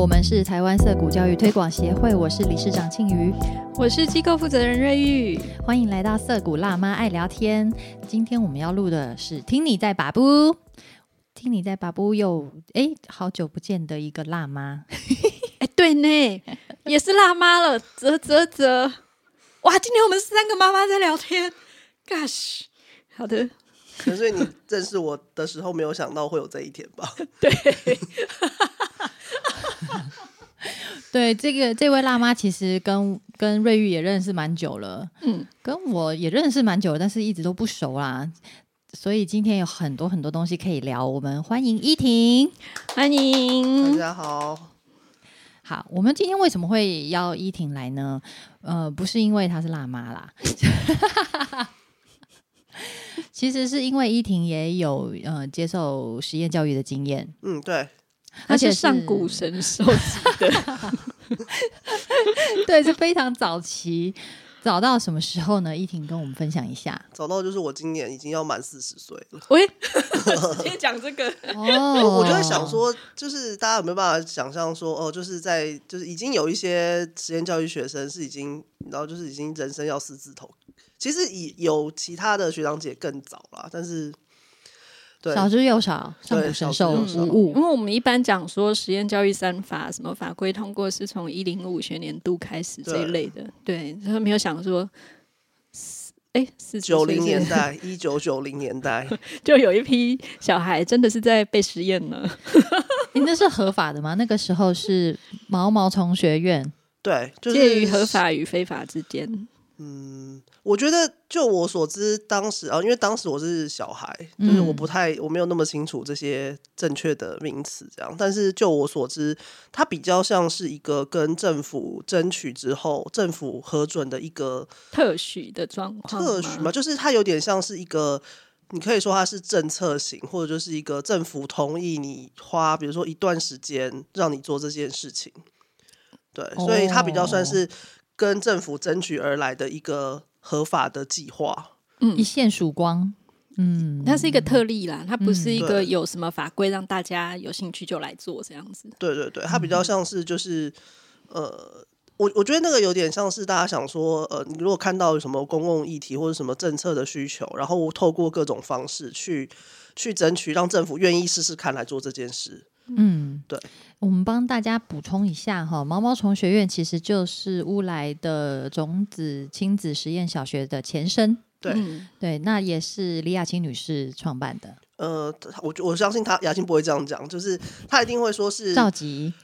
我们是台湾色谷教育推广协会，我是理事长庆瑜，我是机构负责人瑞玉，欢迎来到色谷辣妈爱聊天。今天我们要录的是听你在把不，听你在把不又哎，好久不见的一个辣妈，哎，对呢，也是辣妈了，啧啧啧，哇，今天我们三个妈妈在聊天，Gosh，好的。可是你认识我的时候，没有想到会有这一天吧？对，对，这个这位辣妈其实跟跟瑞玉也认识蛮久了，嗯，跟我也认识蛮久了，但是一直都不熟啦。所以今天有很多很多东西可以聊。我们欢迎依婷，欢迎大家好。好，我们今天为什么会邀依婷来呢？呃，不是因为她是辣妈啦。其实是因为依婷也有呃接受实验教育的经验，嗯，对，而且上古神兽级的，对，是非常早期，早到什么时候呢？依婷跟我们分享一下。早到就是我今年已经要满四十岁了。喂，直接讲这个哦，我就在想说，就是大家有没有办法想象说，哦，就是在就是已经有一些实验教育学生是已经，然后就是已经人生要四字头。其实以有其他的学长姐更早了，但是少之又少，上古神兽无误。因为我们一般讲说实验教育三法，什么法规通过是从一零五学年度开始这一类的，对，然后没有想说，哎，是九零年代，一九九零年代 就有一批小孩真的是在被实验了。你那是合法的吗？那个时候是毛毛虫学院，对，介于合法与非法之间。嗯，我觉得就我所知，当时啊，因为当时我是小孩，就是我不太我没有那么清楚这些正确的名词，这样。但是就我所知，它比较像是一个跟政府争取之后，政府核准的一个特许的状况。特许嘛，就是它有点像是一个，你可以说它是政策型，或者就是一个政府同意你花，比如说一段时间让你做这件事情。对，所以它比较算是。跟政府争取而来的一个合法的计划，嗯，一线曙光，嗯，它是一个特例啦，它不是一个有什么法规让大家有兴趣就来做这样子。对对对，它比较像是就是，呃，我我觉得那个有点像是大家想说，呃，你如果看到有什么公共议题或者什么政策的需求，然后透过各种方式去去争取，让政府愿意试试看来做这件事。嗯，对，我们帮大家补充一下哈，毛毛虫学院其实就是乌来的种子亲子实验小学的前身。对，对，那也是李雅青女士创办的。呃，我我相信她雅青不会这样讲，就是她一定会说是召集，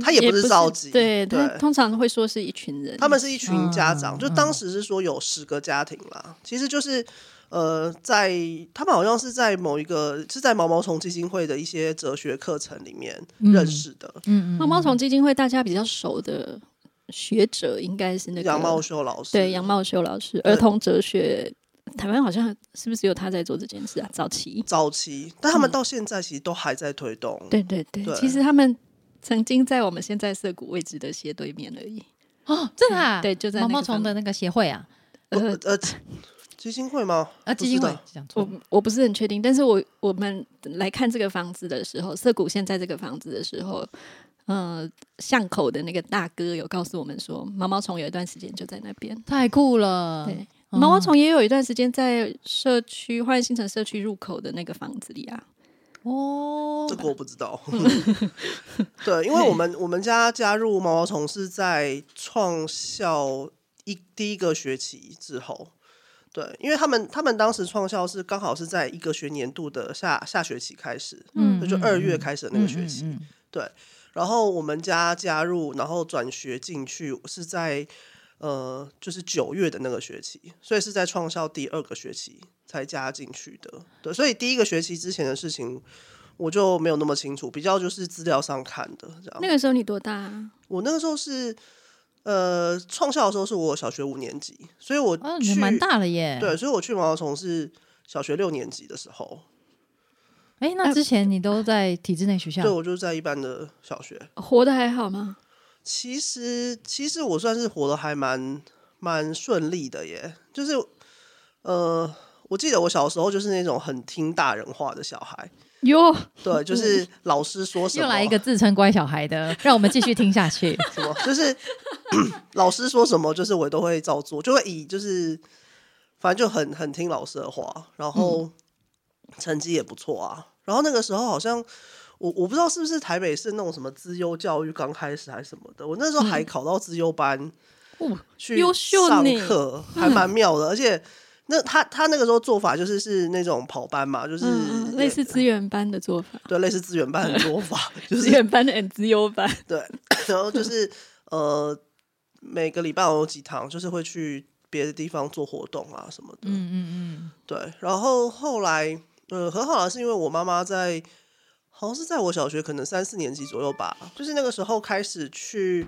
他也不是召集，对对，通常会说是一群人，他们是一群家长，就当时是说有十个家庭啦，其实就是。呃，在他们好像是在某一个是在毛毛虫基金会的一些哲学课程里面认识的。嗯嗯，毛毛虫基金会大家比较熟的学者应该是那个杨茂秀老师。对，杨茂秀老师，儿童哲学，台湾好像是不是只有他在做这件事啊？早期，早期，但他们到现在其实都还在推动。对对对，其实他们曾经在我们现在涩谷位置的斜对面而已。哦，真的啊？对，就在毛毛虫的那个协会啊。呃呃。基金会吗？啊，基金会讲错，我我不是很确定。但是我我们来看这个房子的时候，涩谷现在这个房子的时候，呃，巷口的那个大哥有告诉我们说，毛毛虫有一段时间就在那边，太酷了。对，毛毛虫也有一段时间在社区换新城社区入口的那个房子里啊。哦，这个我不知道。对，因为 我们我们家加入毛毛虫是在创校一第一个学期之后。对，因为他们他们当时创校是刚好是在一个学年度的下下学期开始，嗯，就二月开始的那个学期，对。然后我们家加入，然后转学进去是在呃，就是九月的那个学期，所以是在创校第二个学期才加进去的。对，所以第一个学期之前的事情我就没有那么清楚，比较就是资料上看的这样。那个时候你多大？我那个时候是。呃，创校的时候是我小学五年级，所以我去蛮大了耶。对，所以我去毛毛虫是小学六年级的时候。哎，那之前你都在体制内学校？对，我就是在一般的小学。活得还好吗？其实，其实我算是活得还蛮蛮顺利的耶。就是，呃，我记得我小时候就是那种很听大人话的小孩。哟，对，就是老师说什么，又来一个自称乖小孩的，让我们继续听下去。什么？就是 老师说什么，就是我都会照做，就会以就是反正就很很听老师的话，然后成绩也不错啊。然后那个时候好像我我不知道是不是台北市那种什么资优教育刚开始还是什么的，我那时候还考到资优班，哦，去上呢课，还蛮妙的，而且。那他他那个时候做法就是是那种跑班嘛，就是类似资源班的做法，对类似资源班的做法，就是资源班的 and 资优班，对，然后就是呃每个礼拜有几堂，就是会去别的地方做活动啊什么的，嗯嗯嗯，对。然后后来呃很好的是因为我妈妈在好像是在我小学可能三四年级左右吧，就是那个时候开始去，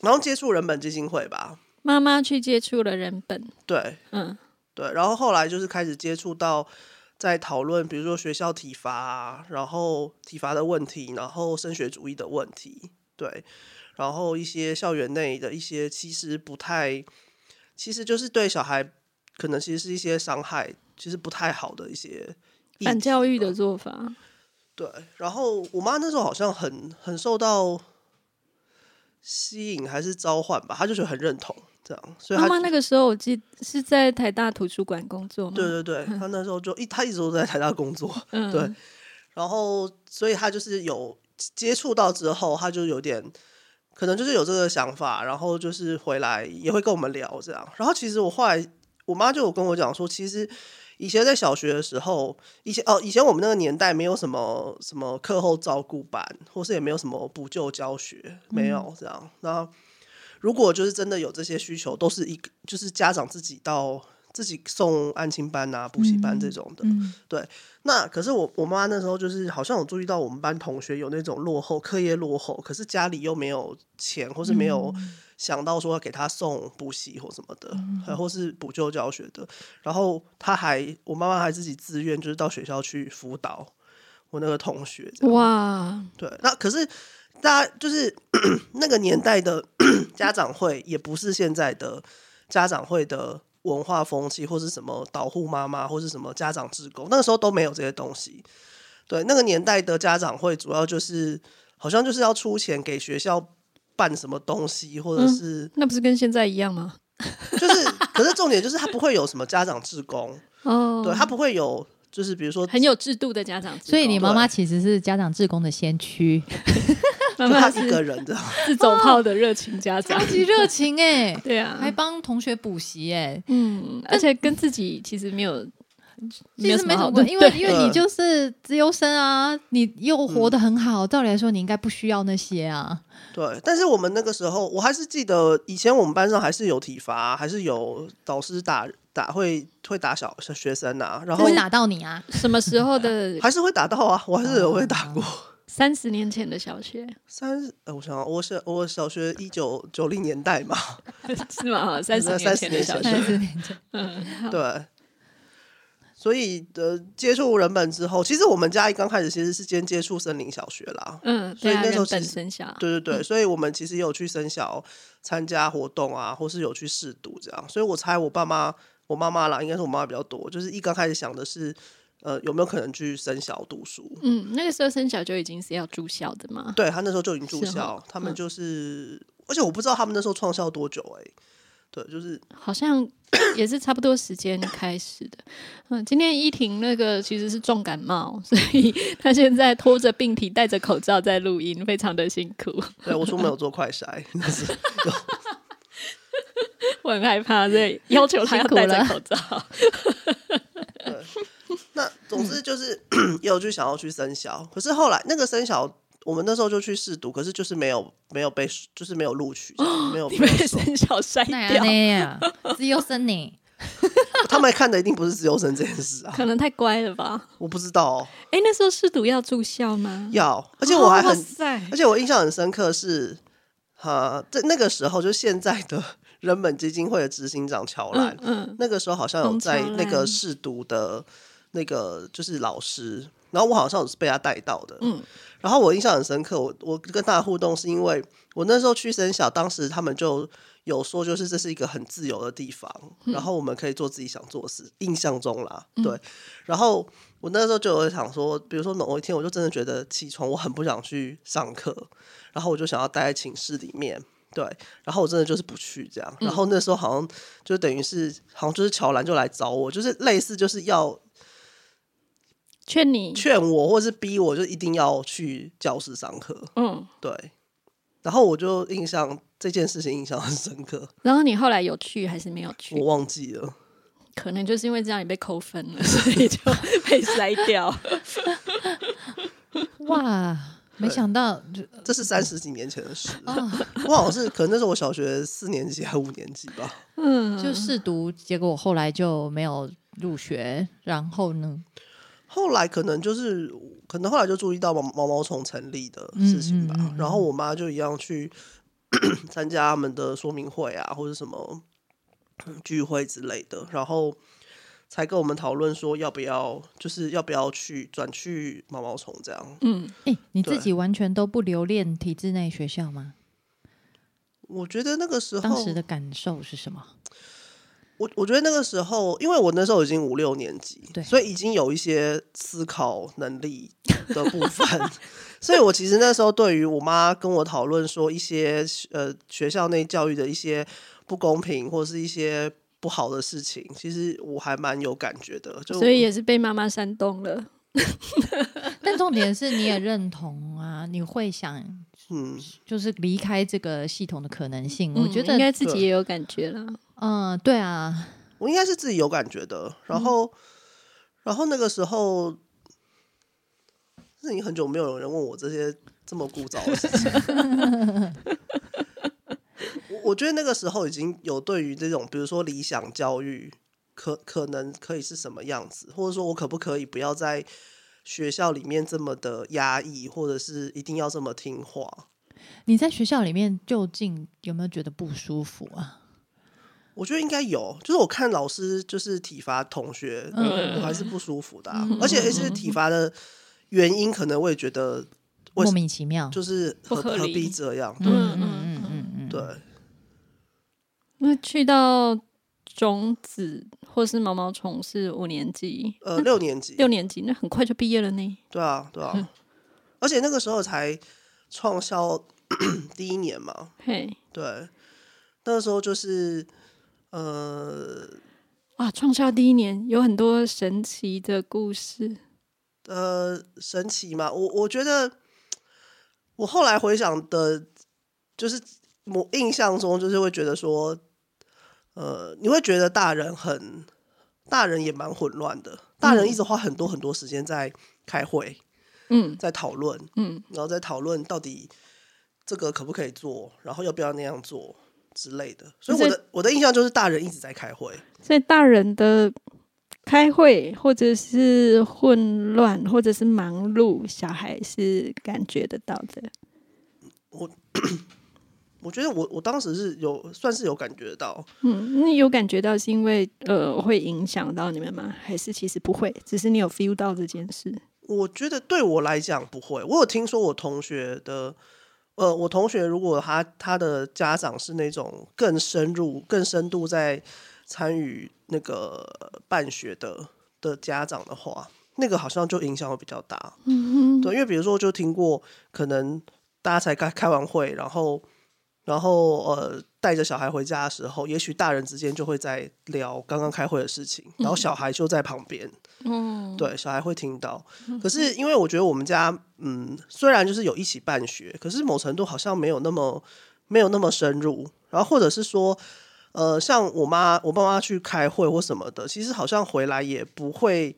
然后接触人本基金会吧，妈妈去接触了人本，对，嗯对，然后后来就是开始接触到，在讨论，比如说学校体罚啊，然后体罚的问题，然后升学主义的问题，对，然后一些校园内的一些其实不太，其实就是对小孩可能其实是一些伤害，其实不太好的一些议反教育的做法，对，然后我妈那时候好像很很受到吸引还是召唤吧，她就觉得很认同这样，所以他妈妈那个时候我记是在台大图书馆工作吗？对对对，他那时候就一他一直都在台大工作，嗯，对，然后所以他就是有接触到之后，他就有点可能就是有这个想法，然后就是回来也会跟我们聊这样。然后其实我后来我妈就有跟我讲说，其实以前在小学的时候，以前哦以前我们那个年代没有什么什么课后照顾班，或是也没有什么补救教学，没有这样。然后如果就是真的有这些需求，都是一个就是家长自己到自己送安亲班啊、补习班这种的。嗯那可是我我妈那时候就是好像有注意到我们班同学有那种落后课业落后，可是家里又没有钱，或是没有想到说要给他送补习或什么的，还或是补救教学的。然后他还我妈妈还自己自愿就是到学校去辅导我那个同学。哇，对，那可是大家就是 那个年代的 家长会，也不是现在的家长会的文化风气，或是什么导护妈妈，或是什么家长职工，那个时候都没有这些东西。对，那个年代的家长会主要就是好像就是要出钱给学校办什么东西，或者是、那不是跟现在一样吗？就是，可是重点就是他不会有什么家长职工，哦，对他不会有，就是比如说很有制度的家长，所以你妈妈其实是家长志工的先驱，妈就他是个人这样。自走炮的热情家长超，级热情哎、对啊，还帮同学补习哎、嗯，而且跟自己其实没有其实没什么关，因为因为你就是自由生啊，你又活得很好，照理来说你应该不需要那些啊。对，但是我们那个时候，我还是记得以前我们班上还是有体罚，还是有导师打打会会打小小学生啊，然后会打到你啊？什么时候的还是会打到啊，我还是有被打过。三十年前的小学。三十，呃，我想想我是我小学一九九零年代嘛，是吗？三十那年前的小学，三十年前，嗯，好。对。所以呃，接触人本之后，其实我们家一刚开始其实是先接触森林小学啦，嗯，所以那时候其实身小，对对对，所以我们其实也有去生小参加活动啊，或是有去试读这样。所以我猜我爸妈、我妈妈啦，应该是我妈妈比较多，就是一刚开始想的是，呃，有没有可能去生小读书？嗯，那个时候生小就已经是要住校的嘛，对他那时候就已经住校哦，他们嗯就是，而且我不知道他们那时候创校多久哎、对，就是好像也是差不多时间开始的。嗯，今天依婷那个其实是重感冒，所以 她现在拖着病体，戴着口罩在录音，非常的辛苦。对我出门有做快筛，就是 我很害怕，所以要求她要戴着口罩。那总之就是也 有去想要去生小，可是后来那个生小，我们那时候就去试读，可是就是没有没有被就是没有录取 没有你被生小筛那掉，样资优生你？他们看的一定不是自由生这件事啊，可能太乖了吧？我不知道、哦、哎、那时候试读要住校吗？要，而且我还很，塞而且我印象很深刻是，哈，在那个时候就现在的人本基金会的执行长乔兰，嗯嗯，那个时候好像有在那个兰试读的那个就是老师，然后我好像是被他带到的，嗯，然后我印象很深刻，我我跟他互动是因为我那时候去生小，当时他们就有说，就是这是一个很自由的地方，然后我们可以做自己想做的事，印象中啦，对，然后我那时候就有想说，比如说某一天，我就真的觉得起床我很不想去上课，然后我就想要待在寝室里面。对，然后我真的就是不去这样，然后那时候好像就等于是，好像就是乔兰就来找我，就是类似就是要劝你、劝我，或者是逼我，就一定要去教室上课。嗯，对。然后我就印象这件事情印象很深刻。然后你后来有去还是没有去？我忘记了。可能就是因为这样你被扣分了，所以就 被筛掉。哇！没想到，这是三十几年前的事。我好像是可能那时候我小学四年级还五年级吧。嗯，就试读，结果后来就没有入学。然后呢？后来可能就是可能后来就注意到毛毛毛虫成立的事情吧。然后我妈就一样去 参加他们的说明会啊，或者什么聚会之类的。然后。才跟我们讨论说要不要，就是要不要去转去毛毛虫这样。嗯，哎，你自己完全都不留恋体制内学校吗？我觉得那个时候当时的感受是什么？我我觉得那个时候，因为我那时候已经五六年级，对，所以已经有一些思考能力的部分，所以我其实那时候对于我妈跟我讨论说一些呃学校内教育的一些不公平或者是一些。不好的事情，其实我还蛮有感觉的，所以也是被妈妈煽动了。但重点是你也认同啊，你会想，嗯，就是离开这个系统的可能性。我觉得应该自己也有感觉了。嗯，对啊，我应该是自己有感觉的。然后，然后那个时候，是你很久没有人问我这些这么古早的事情。我觉得那个时候已经有对于这种，比如说理想教育，可可能可以是什么样子，或者说我可不可以不要在学校里面这么的压抑，或者是一定要这么听话？你在学校里面究竟有没有觉得不舒服啊？我觉得应该有，就是我看老师就是体罚同学，我还是不舒服的，而且是体罚的原因，可能我也觉得莫名其妙，就是何何必这样？对，嗯嗯嗯嗯，对。那去到种子或是毛毛虫是五年级，呃，六年级，六年级，那很快就毕业了呢。对啊，对啊，而且那个时候才创校 第一年嘛。嘿，对，那个时候就是呃，哇，创校第一年有很多神奇的故事。呃，神奇嘛，我我觉得我后来回想的，就是我印象中就是会觉得说。呃，你会觉得大人很，大人也蛮混乱的。大人一直花很多很多时间在开会，嗯，在讨论，嗯，然后在讨论到底这个可不可以做，然后要不要那样做之类的。所以我的我的印象就是大人一直在开会。所以大人的开会或者是混乱或者是忙碌，小孩是感觉得到的。我。我觉得我我当时是有算是有感觉到，嗯，那有感觉到是因为呃会影响到你们吗？还是其实不会，只是你有 feel 到这件事？我觉得对我来讲不会。我有听说我同学的，呃，我同学如果他他的家长是那种更深入、更深度在参与那个办学的的家长的话，那个好像就影响会比较大。嗯嗯，对，因为比如说就听过，可能大家才开开完会，然后。然后呃，带着小孩回家的时候，也许大人之间就会在聊刚刚开会的事情，然后小孩就在旁边，嗯，对，小孩会听到。可是因为我觉得我们家，嗯，虽然就是有一起办学，可是某程度好像没有那么没有那么深入。然后或者是说，呃，像我妈我爸妈去开会或什么的，其实好像回来也不会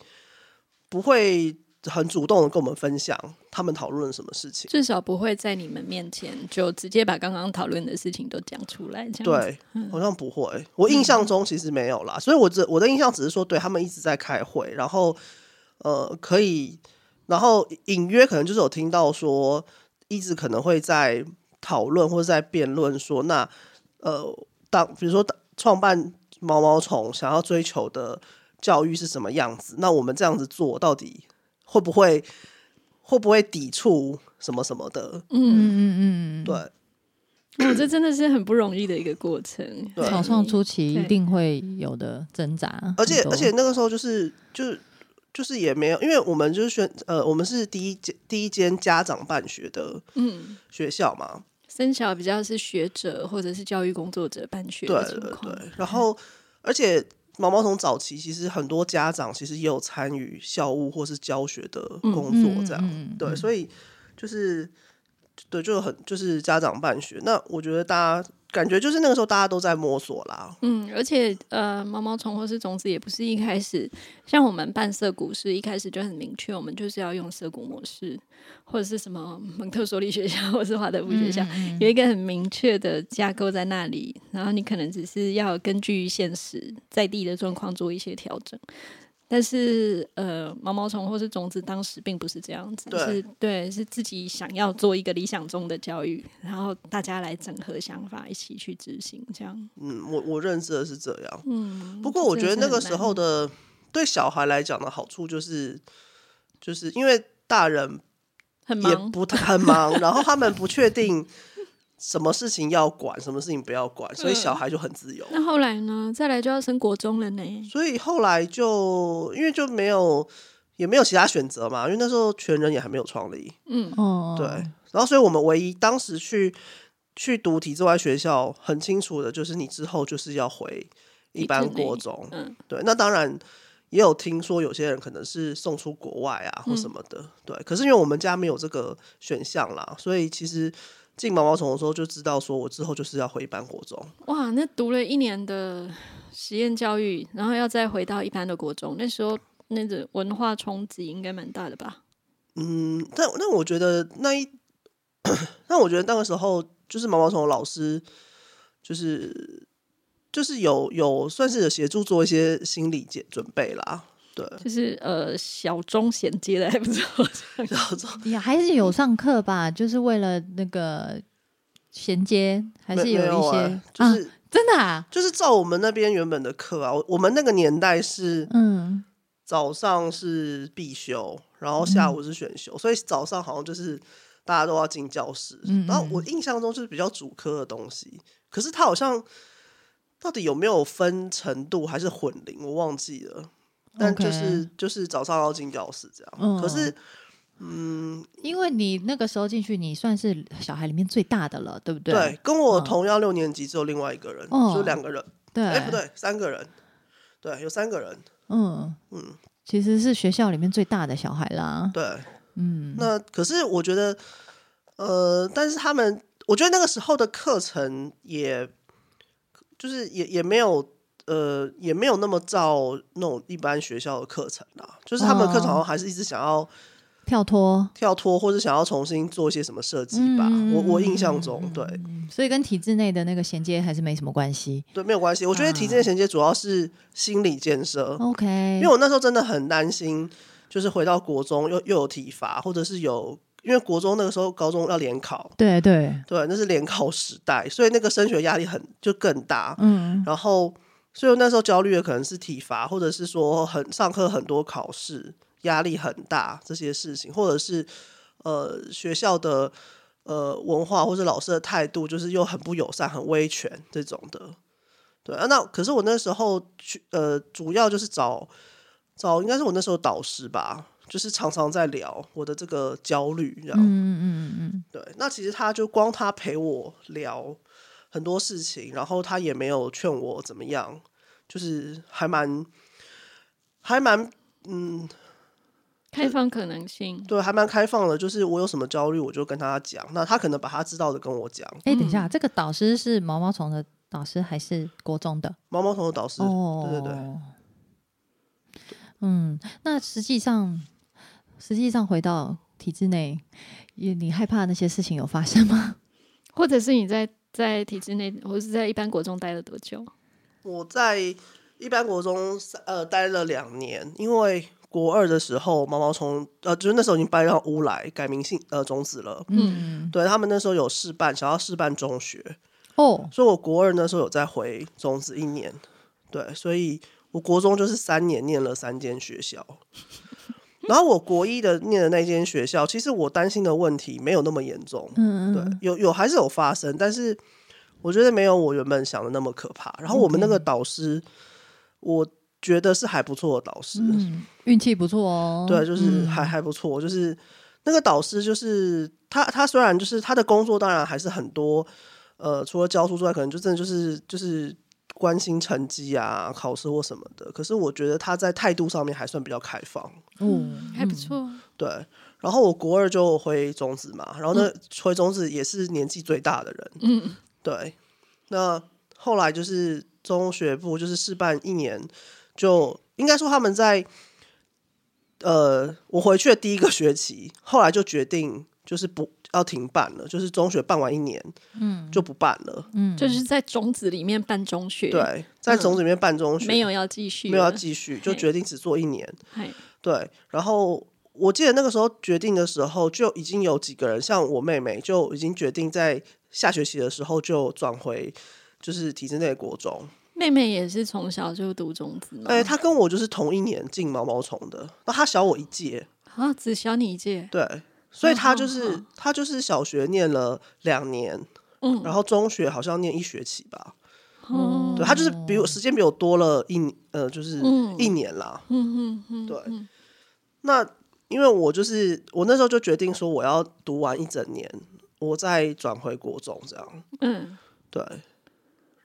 不会。很主动的跟我们分享他们讨论什么事情，至少不会在你们面前就直接把刚刚讨论的事情都讲出来。这样对，好像不会。我印象中其实没有啦，所以我只我的印象只是说，对他们一直在开会，然后呃，可以，然后隐约可能就是有听到说，一直可能会在讨论或者在辩论说，那呃，当比如说创办毛毛虫想要追求的教育是什么样子，那我们这样子做到底？会不会会不会抵触什么什么的？嗯嗯嗯，对，哦，这真的是很不容易的一个过程。对。草创初期一定会有的挣扎，而且而且那个时候就是就是就是也没有，因为我们就是选呃，我们是第一间第一间家长办学的嗯，学校嘛，生小比较是学者或者是教育工作者办学对的情对况。对，然后而且毛毛虫早期其实很多家长其实也有参与校务或是教学的工作，这样、嗯嗯嗯对，所以就是对，就很就是家长办学。那我觉得大家感觉就是那个时候大家都在摸索啦，嗯，而且呃，毛毛虫或是种子也不是一开始像我们办涩谷是一开始就很明确，我们就是要用涩谷模式，或者是什么蒙特梭利学校 或是华德福学校，有一个很明确的架构在那里，然后你可能只是要根据现实在地的状况做一些调整。但是，呃，毛毛虫或是种子当时并不是这样子，对是对，是自己想要做一个理想中的教育，然后大家来整合想法，一起去执行，这样。嗯，我我认识的是这样。嗯，不过我觉得那个时候的的对小孩来讲的好处就是，就是因为大人很忙，不太很忙，然后他们不确定什么事情要管，什么事情不要管，所以小孩就很自由。那后来呢？再来就要升国中了呢。所以后来就因为就没有也没有其他选择嘛，因为那时候全人也还没有创立，嗯，哦，对，然后所以我们唯一当时去去读体制外学校，很清楚的就是你之后就是要回一般国中，嗯对，那当然。也有听说有些人可能是送出国外啊或什么的，对。可是因为我们家没有这个选项啦，所以其实进毛毛虫的时候就知道，说我之后就是要回一般国中。哇，那读了一年的实验教育，然后要再回到一般的国中，那时候那个文化冲击应该蛮大的吧？嗯，但那我觉得那一，那我觉得那个时候就是毛毛虫的老师，就是就是有有算是有协助做一些心理准准备啦，对，就是呃小中衔接的还不错。然后之后也还是有上课吧，就是为了那个衔接，还是没没一些、欸就啊，是、真的啊，就是照我们那边原本的课啊，我我们那个年代是嗯，早上是必修，然后下午是选修，所以早上好像就是大家都要进教室。嗯然后我印象中就是比较主科的东西，可是它好像到底有没有分程度还是混龄，我忘记了。但就是就是早上要进教室这样。嗯可是嗯因为你那个时候进去，你算是小孩里面最大的了，对不对？对，跟我嗯同样六年级只有另外一个人，哦就两个人。对，哎、不，对，三个人。对，有三个人。嗯嗯，其实是学校里面最大的小孩啦。对，嗯，那可是我觉得，呃，但是他们，我觉得那个时候的课程也，就是也也没有，呃，也没有那么照那种一般学校的课程啦。就是他们课程好像还是一直想要跳脱，跳脱，或者想要重新做一些什么设计吧。嗯我我印象中，对所以跟体制内的那个衔接还是没什么关系。对，没有关系。我觉得体制内衔接主要是心理建设，OK，因为我那时候真的很担心，就是回到国中又又有体罚，或者是有。因为国中那个时候，高中要联考，对对，对，那是联考时代，所以那个升学压力很就更大。嗯，然后，所以那时候焦虑的可能是体罚，或者是说很上课很多考试，压力很大这些事情，或者是呃学校的呃文化或者老师的态度，就是又很不友善、很威权这种的。对啊，那可是我那时候去呃，主要就是找找，应该是我那时候导师吧，就是常常在聊我的这个焦虑，这样。嗯嗯嗯对，那其实他就光他陪我聊很多事情，然后他也没有劝我怎么样，就是还蛮还蛮嗯，开放可能性，对，还蛮开放的。就是我有什么焦虑，我就跟他讲，那他可能把他知道的跟我讲。嗯。哎，等一下，这个导师是毛毛虫的导师还是国中的？毛毛虫的导师，哦，对对对，嗯，那实际上，实际上回到体制内，也你害怕那些事情有发生吗？或者是你在在体制内，我是在一般国中待了多久？我在一般国中呃待了两年，因为国二的时候毛毛虫呃，就是那时候已经搬到乌来改名姓呃种子了。嗯，对他们那时候有试办，想要试办中学，哦，所以我国二那时候有再回种子一年，对，所以我国中就是三年念了三间学校，然后我国一的念的那间学校，其实我担心的问题没有那么严重，嗯嗯，对，有有还是有发生，但是我觉得没有我原本想的那么可怕。然后我们那个导师，我觉得是还不错的导师，嗯，运气不错哦。对，就是嗯。还还不错，就是那个导师，就是他他虽然就是他的工作当然还是很多，呃，除了教书之外，可能就真的就是就是关心成绩啊、考试或什么的。可是我觉得他在态度上面还算比较开放，嗯，还不错。对。然后我国二就回中子嘛，然后那回中子也是年纪最大的人，嗯，对。那后来就是中学部就是试办一年，就应该说他们在呃，我回去的第一个学期，后来就决定就是不要停办了，就是中学办完一年，嗯，就不办了。嗯，就是在种子里面办中学，，对，在种子里面办中学，没有要继续了，没有要继续，就嘿决定只做一年。嘿对，然后我记得那个时候决定的时候，就已经有几个人，像我妹妹就已经决定在下学期的时候就转回就是体制内的国中。妹妹也是从小就读种子嘛，哎、她跟我就是同一年进毛毛虫的，那她小我一届，啊，只小你一届，对，所以他就嗯是嗯。她就是小学念了两年，嗯，然后中学好像念一学期吧，哦，对，他就是比我时间比我多了一呃，就是嗯。一年啦，嗯嗯嗯，对，那因为我就是我那时候就决定说我要读完一整年，我再转回国中这样。嗯，对。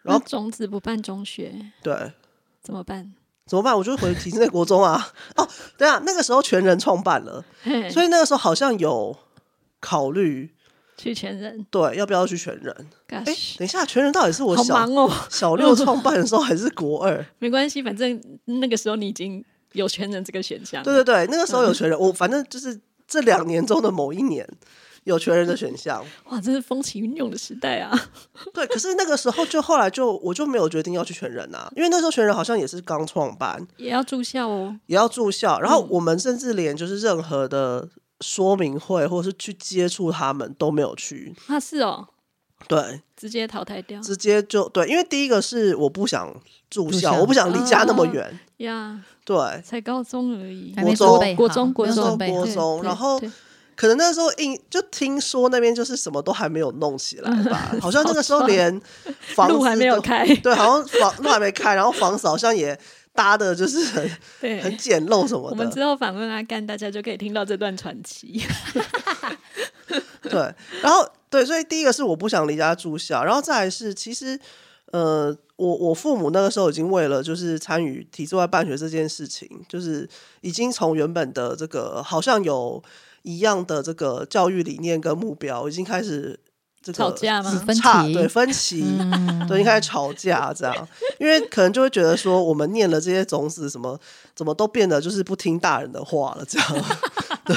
然后种子不办中学对，怎么办？怎么办？我就回体制内国中啊。哦，对啊，那个时候全人创办了，所以那个时候好像有考虑去全人对要不要去全人。哎、等一下，全人到底是我小忙哦，小六创办的时候还是国二？没关系，反正那个时候你已经有全人这个选项，对对对，那个时候有全人，我反正就是这两年中的某一年有全人的选项。哇，这是风起云涌的时代啊！对，可是那个时候就后来就我就没有决定要去全人啊，因为那时候全人好像也是刚创办，也要住校哦。也要住校，然后我们甚至连就是任何的说明会或者是去接触他们都没有去，啊，是哦，对，直接淘汰掉。直接就对，因为第一个是我不想住校，我不想离家那么啊远，呀，对，才高中而已。国中。国中国中。然后对可能那时候印就听说那边就是什么都还没有弄起来吧，好像那个时候连房子路还没有都开，对，好像房路还没开，然后房子好像也搭的就是很对，很简陋什么的。我们，之后访问阿干，大家就可以听到这段传奇。对，然后对，所以第一个是我不想离家住校，然后再来是其实呃，我我父母那个时候已经为了就是参与体制外办学这件事情，就是已经从原本的这个好像有一样的这个教育理念跟目标，已经开始这个吵架吗？分歧差对分歧。嗯，对，已经开始吵架这样，因为可能就会觉得说，我们念了这些种子，什么怎么都变得就是不听大人的话了，这样。对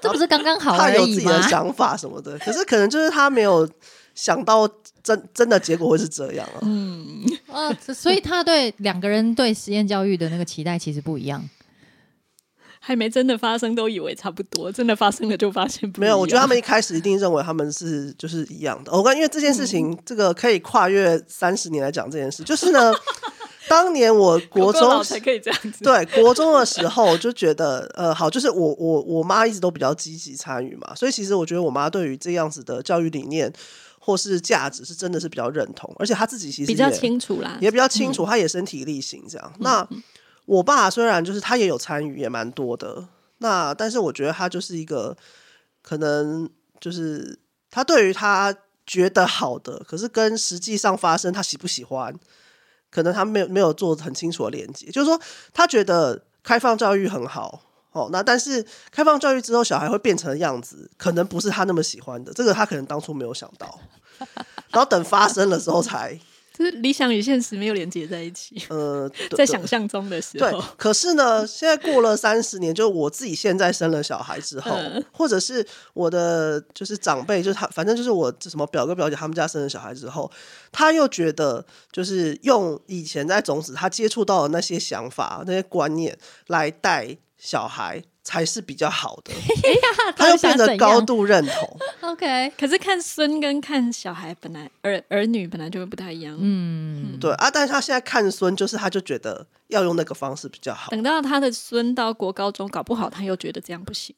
这不是刚刚好他有自己的？想法什么的，可是可能就是他没有想到真真的结果会是这样啊。嗯 哦，这所以他对两个人对实验教育的那个期待其实不一样。还没真的发生，都以为差不多，真的发生了就发现不没有，我觉得他们一开始一定认为他们是就是一样的。我感因为这件事情，这个可以跨越三十年来讲这件事，就是呢，当年我国中才可以这样子。对国中的时候，我就觉得呃好，就是我我我妈一直都比较积极参与嘛，所以其实我觉得我妈对于这样子的教育理念或是价值是真的是比较认同，而且她自己其实比较清楚啦，也比较清楚，她也身体力行这样。那我爸虽然就是他也有参与，也蛮多的，那但是我觉得他就是一个可能就是他对于他觉得好的，可是跟实际上发生他喜不喜欢，可能他没有没有做很清楚的连接，就是说他觉得开放教育很好。哦，那但是开放教育之后，小孩会变成的样子，可能不是他那么喜欢的。这个他可能当初没有想到，然后等发生的时候才就是理想与现实没有连接在一起，呃，在想象中的时候。对候，，可是呢，现在过了三十年，就我自己现在生了小孩之后，嗯。或者是我的就是长辈，就是他，反正就是我什么表哥表姐他们家生了小孩之后，他又觉得就是用以前在种子他接触到的那些想法、那些观念来带小孩才是比较好的，他他就变得高度认同。OK，可是看孙跟看小孩本来儿儿女本来就会不太一样。嗯，对啊，但是他现在看孙，就是他就觉得要用那个方式比较好。等到他的孙到国高中，搞不好他又觉得这样不行。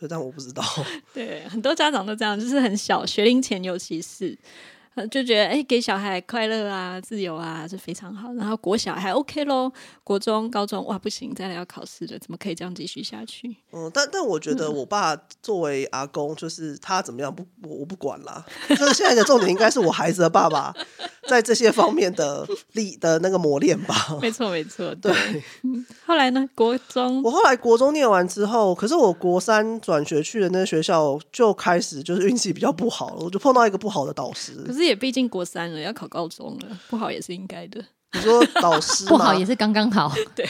对，但我不知道。对，很多家长都这样，就是很小学龄前，尤其是。呃就觉得哎、给小孩快乐啊、自由啊是非常好。然后国小还 OK 咯，国中、高中哇不行，再来要考试了，怎么可以这样继续下去？嗯，但但我觉得我爸作为阿公，就是他怎么样不我我不管啦。就是现在的重点应该是我孩子的爸爸 在这些方面的力的那个磨练吧。没错，没错。对，后来呢，国中我后来国中念完之后，可是我国三转学去的那个学校就开始就是运气比较不好了，我就碰到一个不好的导师。可是也毕竟国三了，要考高中了，不好也是应该的。你说导师不好也是刚刚好 对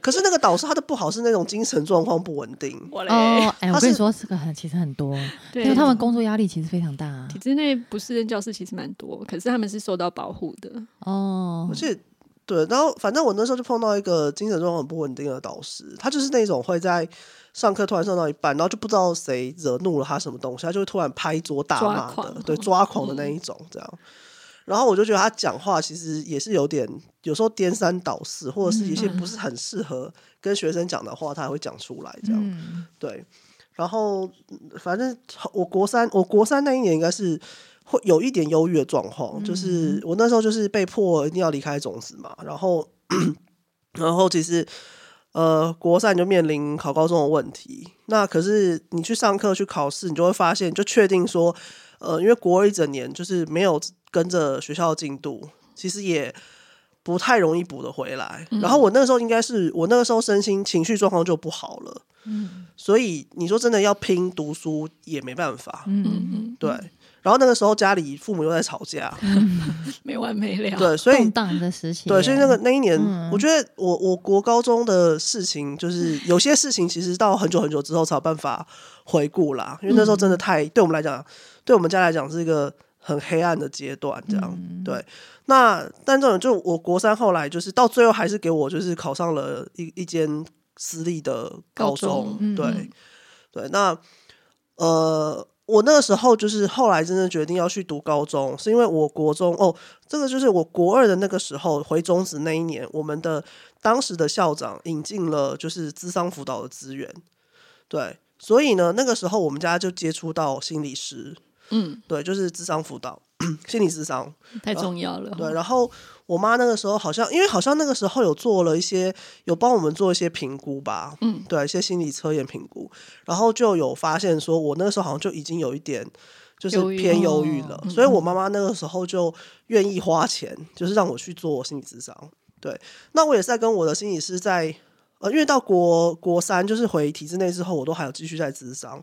可是那个导师他的不好是那种精神状况不稳定。哦。哎，我他是跟你说，这个很其实很多，对因为他们工作压力其实非常大啊体制内不是任教室其实蛮多，可是他们是受到保护的。哦而。且对，然后反正我那时候就碰到一个精神状况很不稳定的导师，他就是那种会在上课突然上到一半，然后就不知道谁惹怒了他什么东西，他就会突然拍桌大骂的抓，对，抓狂的那一种这样。然后我就觉得他讲话其实也是有点，有时候颠三倒四，或者是一些不是很适合跟学生讲的话，他还会讲出来这样。嗯对，然后嗯反正我国三，我国三那一年应该是会有一点忧郁的状况，就是我那时候就是被迫一定要离开种子嘛，然后 然后其实呃国三你就面临考高中的问题，那可是你去上课去考试，你就会发现就确定说，呃，因为国二一整年就是没有跟着学校的进度，其实也。不太容易补得回来，然后我那个时候应该是我那个时候身心情绪状况就不好了，所以你说真的要拼读书也没办法，嗯，嗯，对。然后那个时候家里父母又在吵架，没完没了。对，所以动荡的时期耶，对，所以那个那一年，嗯我觉得我我国高中的事情，就是 有些事情其实到很久很久之后才有办法回顾啦，因为那时候真的太对我们来讲，对我们家来讲是一个很黑暗的阶段，这样、对。那但这种就我国三后来就是到最后还是给我就是考上了一一间私立的高高中嗯对、嗯对。那呃，我那个时候就是后来真的决定要去读高中，是因为我国中哦，这个就是我国二的那个时候回中职那一年，我们的当时的校长引进了就是智商辅导的资源，对，所以呢，那个时候我们家就接触到心理师，嗯，对，就是智商辅导。心理智商，太重要了。对，然后我妈那个时候好像，因为好像那个时候有做了一些，有帮我们做一些评估吧，嗯，对，一些心理测验评估，然后就有发现说，我那个时候好像就已经有一点就是偏忧郁哦了，所以我妈妈那个时候就愿意花钱，就是让我去做心理咨商。对，那我也是在跟我的心理师在。呃，因为到国国三就是回体制内之后，我都还有继续在咨商。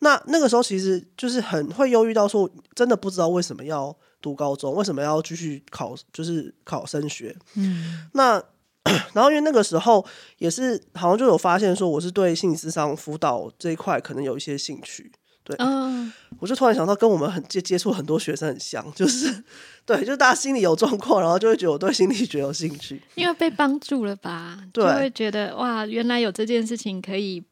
那那个时候其实就是很会忧郁到说，真的不知道为什么要读高中，为什么要继续考，就是考升学。嗯那 然后因为那个时候也是好像就有发现说，我是对心理智商辅导这一块可能有一些兴趣。对嗯，我就突然想到，跟我们很接接触很多学生很像，就是对，就是大家心里有状况，然后就会觉得我对心理学有兴趣。因为被帮助了吧，对就会觉得哇，原来有这件事情可以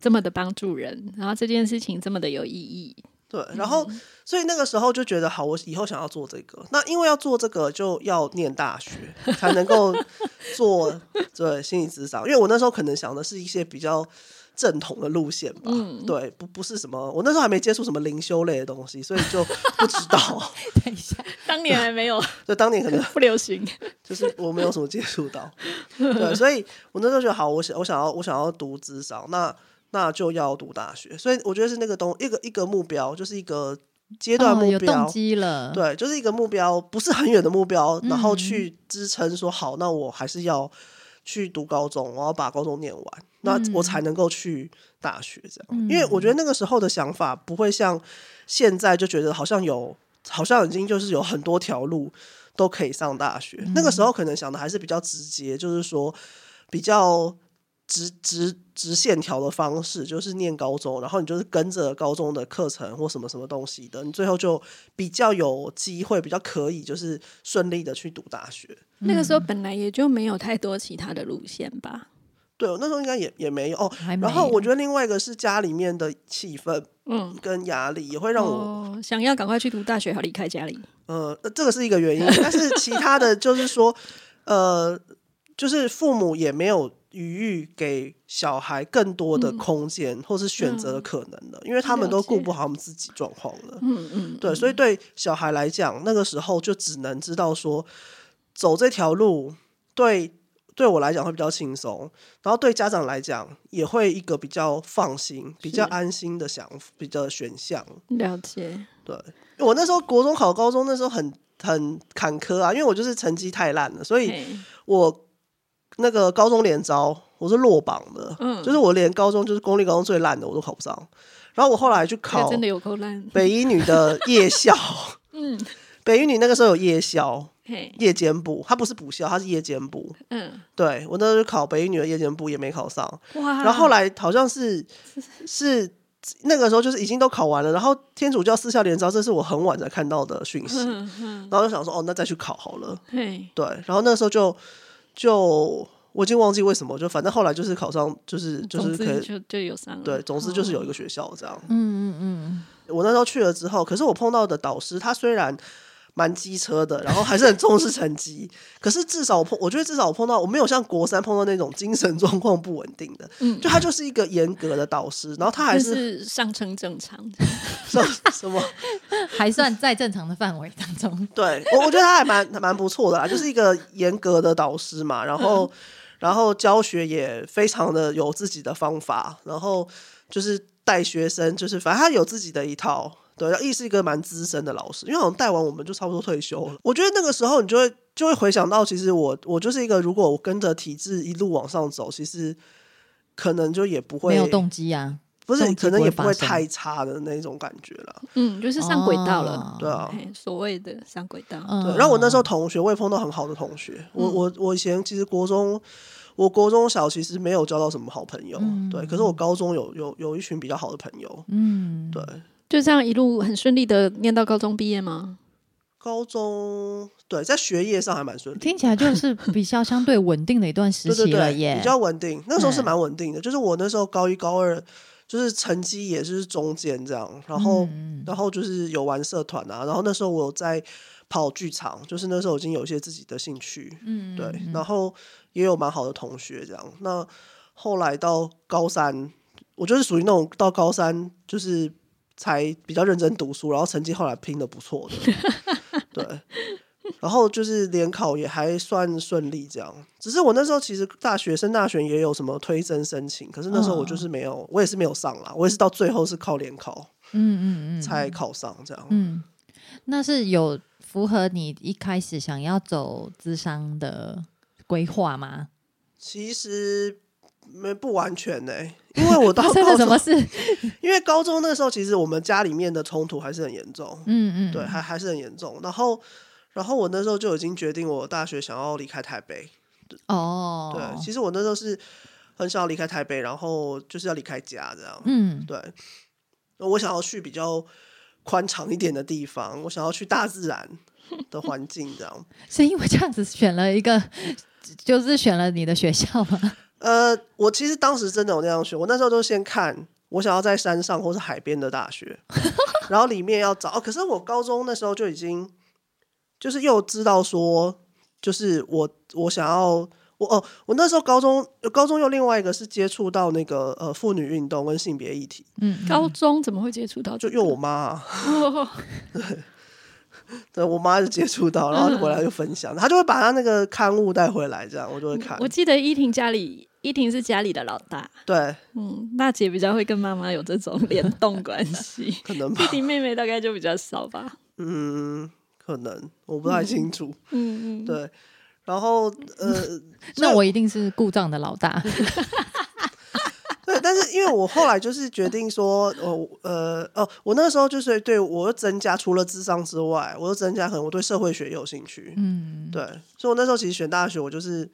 这么的帮助人，然后这件事情这么的有意义。对，然后所以那个时候就觉得好，我以后想要做这个。那因为要做这个，就要念大学才能够 做对心理咨商。因为我那时候可能想的是一些比较正统的路线吧，对，不不是什么，我那时候还没接触什么灵修类的东西，所以就不知道。等一下，当年还没有就当年可能不流行，就是我没有什么接触到，对，所以我那时候觉得好，我想我想要我想要读智商，那那就要读大学，所以我觉得是那个东一个一个目标，就是一个阶段哦目标，有动机了，对，就是一个目标，不是很远的目标，然后嗯去支撑说好，那我还是要去读高中，我要把高中念完，那嗯我才能够去大学这样。因为我觉得那个时候的想法不会像现在就觉得好像有，好像已经就是有很多条路都可以上大学。那个时候可能想的还是比较直接，就是说比较。直直直线条的方式，就是念高中，然后你就是跟着高中的课程或什么什么东西的，你最后就比较有机会，比较可以就是顺利的去读大学。那个时候本来也就没有太多其他的路线吧。对，那时候应该也也没有哦。然后我觉得另外一个是家里面的气氛嗯，跟压力，也会让我哦，想要赶快去读大学，好离开家里。呃，这个是一个原因，但是其他的就是说，呃，就是父母也没有余裕给小孩更多的空间、或是选择的可能的，因为他们都顾不好他们自己状况了。嗯嗯，对，所以对小孩来讲，那个时候就只能知道说，走这条路对对我来讲会比较轻松，然后对家长来讲也会一个比较放心、比较安心的想比较选项。了解。对，我那时候国中考高中，那时候很很坎坷啊，因为我就是成绩太烂了，所以嘿我那个高中联招我是落榜的，嗯就是我连高中就是公立高中最烂的我都考不上，然后我后来去考真的有够烂。北一女的夜校，嗯，北一女那个时候有夜校，夜间部，它不是补校，它是夜间部。嗯，对我那时候考北一女的夜间部也没考上，哇，然后后来好像是 是那个时候就是已经都考完了，然后天主教私校联招，这是我很晚才看到的讯息，嗯嗯，然后就想说哦，那再去考好了。嘿，对，然后那时候就就我已经忘记为什么，就反正后来就是考上，就是就是可以就就有三个。对，总之就是有一哦个学校这样。嗯嗯嗯，我那时候去了之后，可是我碰到的导师，他虽然蛮机车的，然后还是很重视成绩，可是至少我碰，我觉得至少我碰到我没有像国三碰到那种精神状况不稳定的，嗯就他就是一个严格的导师，然后他还是是上称正常。什什么，还算在正常的范围当中。对我我觉得他还蛮还蛮不错的啦，就是一个严格的导师嘛，然后、然后教学也非常的有自己的方法，然后就是带学生，就是反正他有自己的一套。对，亦是一个蛮资深的老师，因为好像带完我们就差不多退休了。我觉得那个时候你就会就会回想到，其实我我就是一个，如果我跟着体制一路往上走，其实可能就也不会没有动机啊，不是可能也不会太差的那种感觉了。嗯，就是上轨道了。哦对啊，所谓的上轨道。嗯对，然后我那时候同学，我也碰到很好的同学。我我我以前其实国中，我国中小其实没有交到什么好朋友，对。可是我高中有有有一群比较好的朋友，嗯，对。就这样一路很顺利的念到高中毕业吗？高中对，在学业上还蛮顺利，听起来就是比较相对稳定的一段时对对对，期了耶。比较稳定。那时候是嗯蛮稳定的，就是我那时候高一高二，就是成绩也是中间这样，然后、嗯然后就是有玩社团啊，然后那时候我有在跑剧场，就是那时候已经有一些自己的兴趣，嗯，对，然后也有蛮好的同学这样。那后来到高三，我就是属于那种到高三就是才比较认真读书，然后成绩后来拼的不错的，对。然后就是联考也还算顺利，这样。只是我那时候其实大学升大学也有什么推甄申请，可是那时候我就是没有，我也是没有上啦，我也是到最后是靠联考嗯嗯嗯才考上这样。嗯，那是有符合你一开始想要走资商的规划吗？其实没不完全呢、因为我到发生高中什么事？因为高中那时候，其实我们家里面的冲突还是很严重，嗯嗯，对，还还是很严重。然后，然后我那时候就已经决定，我大学想要离开台北。哦，对，其实我那时候是很想要离开台北，然后就是要离开家这样。嗯对，我想要去比较宽敞一点的地方，我想要去大自然的环境这样。是因为这样子选了一个，就是选了你的学校吗？呃，我其实当时真的有那样选，我那时候都先看我想要在山上或是海边的大学，然后里面要找。哦可是我高中那时候就已经就是又知道说，就是我我想要我哦，我那时候高中高中又另外一个是接触到那个呃妇女运动跟性别议题，嗯，高中怎么会接触到这个？就因为我妈、啊，哦对我妈就接触到，然后就回来就分享，她就会把她那个刊物带回来，这样我就会看我。记得依婷家里，依婷是家里的老大，对，嗯，大姐比较会跟妈妈有这种联动关系，可能吧。弟，弟妹妹大概就比较少吧。嗯，可能。我不太清楚。嗯嗯，对，然后呃，那我一定是故障的老大。对，但是因为我后来就是决定说，哦呃哦，我那时候就是对我又增加除了智商之外，我又增加可能我对社会学也有兴趣，嗯，对，所以我那时候其实选大学，我就是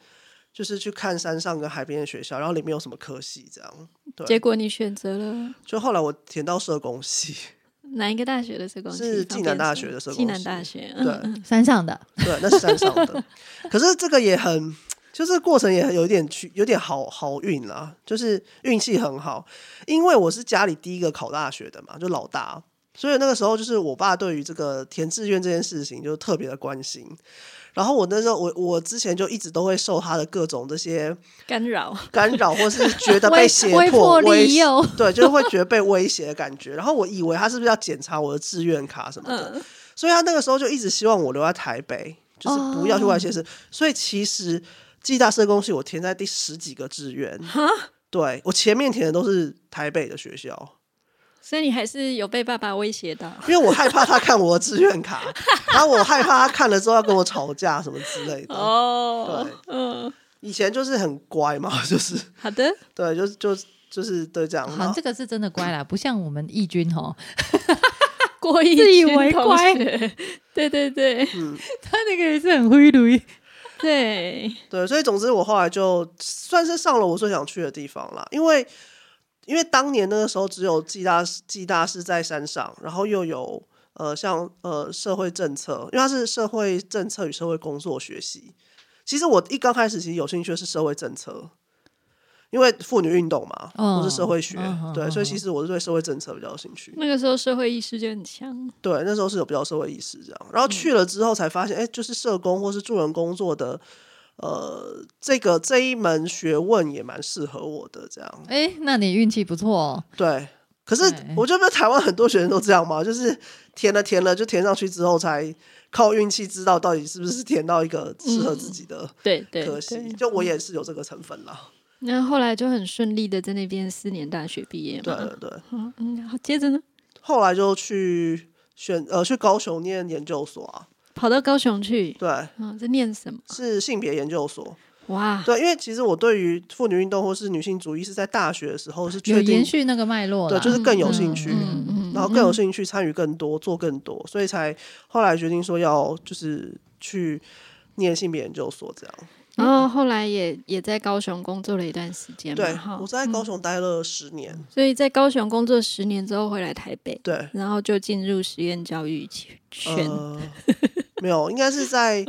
就是去看山上跟海边的学校，然后里面有什么科系这样，对，结果你选择了就后来我填到社工系，哪一个大学的社工系？是暨南大学的社工暨南大学。对。嗯山上的，对，那是山上的，可是这个也很就是过程也有一点去，有点好好运啦，就是运气很好，因为我是家里第一个考大学的嘛，就老大，所以那个时候就是我爸对于这个填志愿这件事情就特别的关心。然后我那时候，我我之前就一直都会受他的各种这些干扰、干扰，或是觉得 被胁迫、威诱，对，就是会觉得被威胁的感觉。然后我以为他是不是要检查我的志愿卡什么的，所以他那个时候就一直希望我留在台北，就是不要去外县市。所以其实暨大社工系我填在第十几个志愿，对我前面填的都是台北的学校。所以你还是有被爸爸威胁到，因为我害怕他看我的志愿卡，然后我害怕他看了之后要跟我吵架什么之类的。哦，对，嗯，以前就是很乖嘛，就是好的，对，就就就是对这样。好，这个是真的乖啦，不像我们义军哦，过意自以为乖，对对对，嗯，他那个也是很灰驴，对对，所以总之我后来就算是上了我最想去的地方了，因为。因为当年那个时候只有暨大暨大是在山上，然后又有呃像呃社会政策，因为它是社会政策与社会工作学习。其实我一刚开始其实有兴趣的是社会政策，因为妇女运动嘛，或是社会学，对，所以其实我是对社会政策比较有兴趣。那个时候社会意识就很强，对，那时候是有比较社会意识这样。然后去了之后才发现，哎，就是社工或是助人工作的。呃，这个这一门学问也蛮适合我的，这样。哎，那你运气不错哦。对，可是我觉得台湾很多学生都这样嘛，就是填了填了就填上去之后，才靠运气知道到底是不是填到一个适合自己的。对对，可惜就我也是有这个成分啦。那后来就很顺利的在那边四年大学毕业嘛。对对对。嗯，好，接着呢？后来就去选呃去高雄念研究所啊。跑到高雄去，对，嗯，在念什么？是性别研究所。哇，对，因为其实我对于妇女运动或是女性主义是在大学的时候是确定延续那个脉络，对，就是更有兴趣，然后更有兴趣参与更多，做更多，所以才后来决定说要就是去念性别研究所这样。然后后来也也在高雄工作了一段时间，对，我在高雄待了十年，所以在高雄工作十年之后回来台北，对，然后就进入实验教育圈。没有，应该是在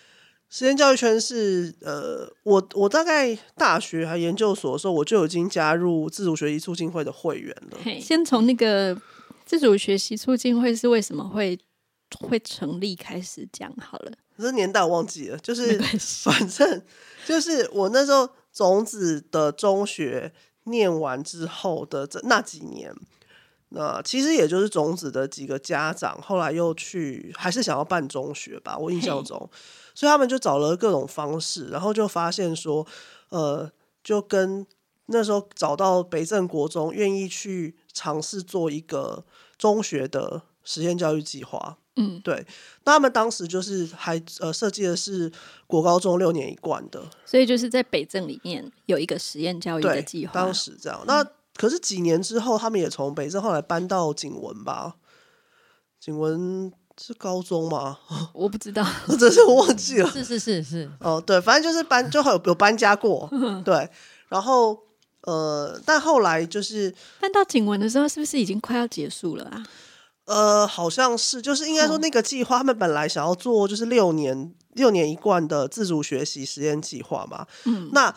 实验教育圈是呃，我我大概大学还研究所的时候，我就已经加入自主学习促进会的会员了。先从那个自主学习促进会是为什么会会成立开始讲好了。这年代我忘记了，就是 反正就是我那时候种子的中学念完之后的这那几年，那其实也就是种子的几个家长后来又去还是想要办中学吧，我印象中，所以他们就找了各种方式，然后就发现说，呃，就跟那时候找到北镇国中愿意去尝试做一个中学的实验教育计划。嗯，对，那他们当时就是还呃设计的是国高中六年一贯的，所以就是在北镇里面有一个实验教育的计划。当时这样，那可是几年之后，他们也从北镇后来搬到景文吧？景文是高中吗？我不知道，真是忘记了。是是是是，哦，对，反正就是搬，就有有搬家过。对，然后呃，但后来就是搬到景文的时候，是不是已经快要结束了啊？呃，好像是，就是应该说那个计划，他们本来想要做就是六年六年一贯的自主学习实验计划嘛。嗯，那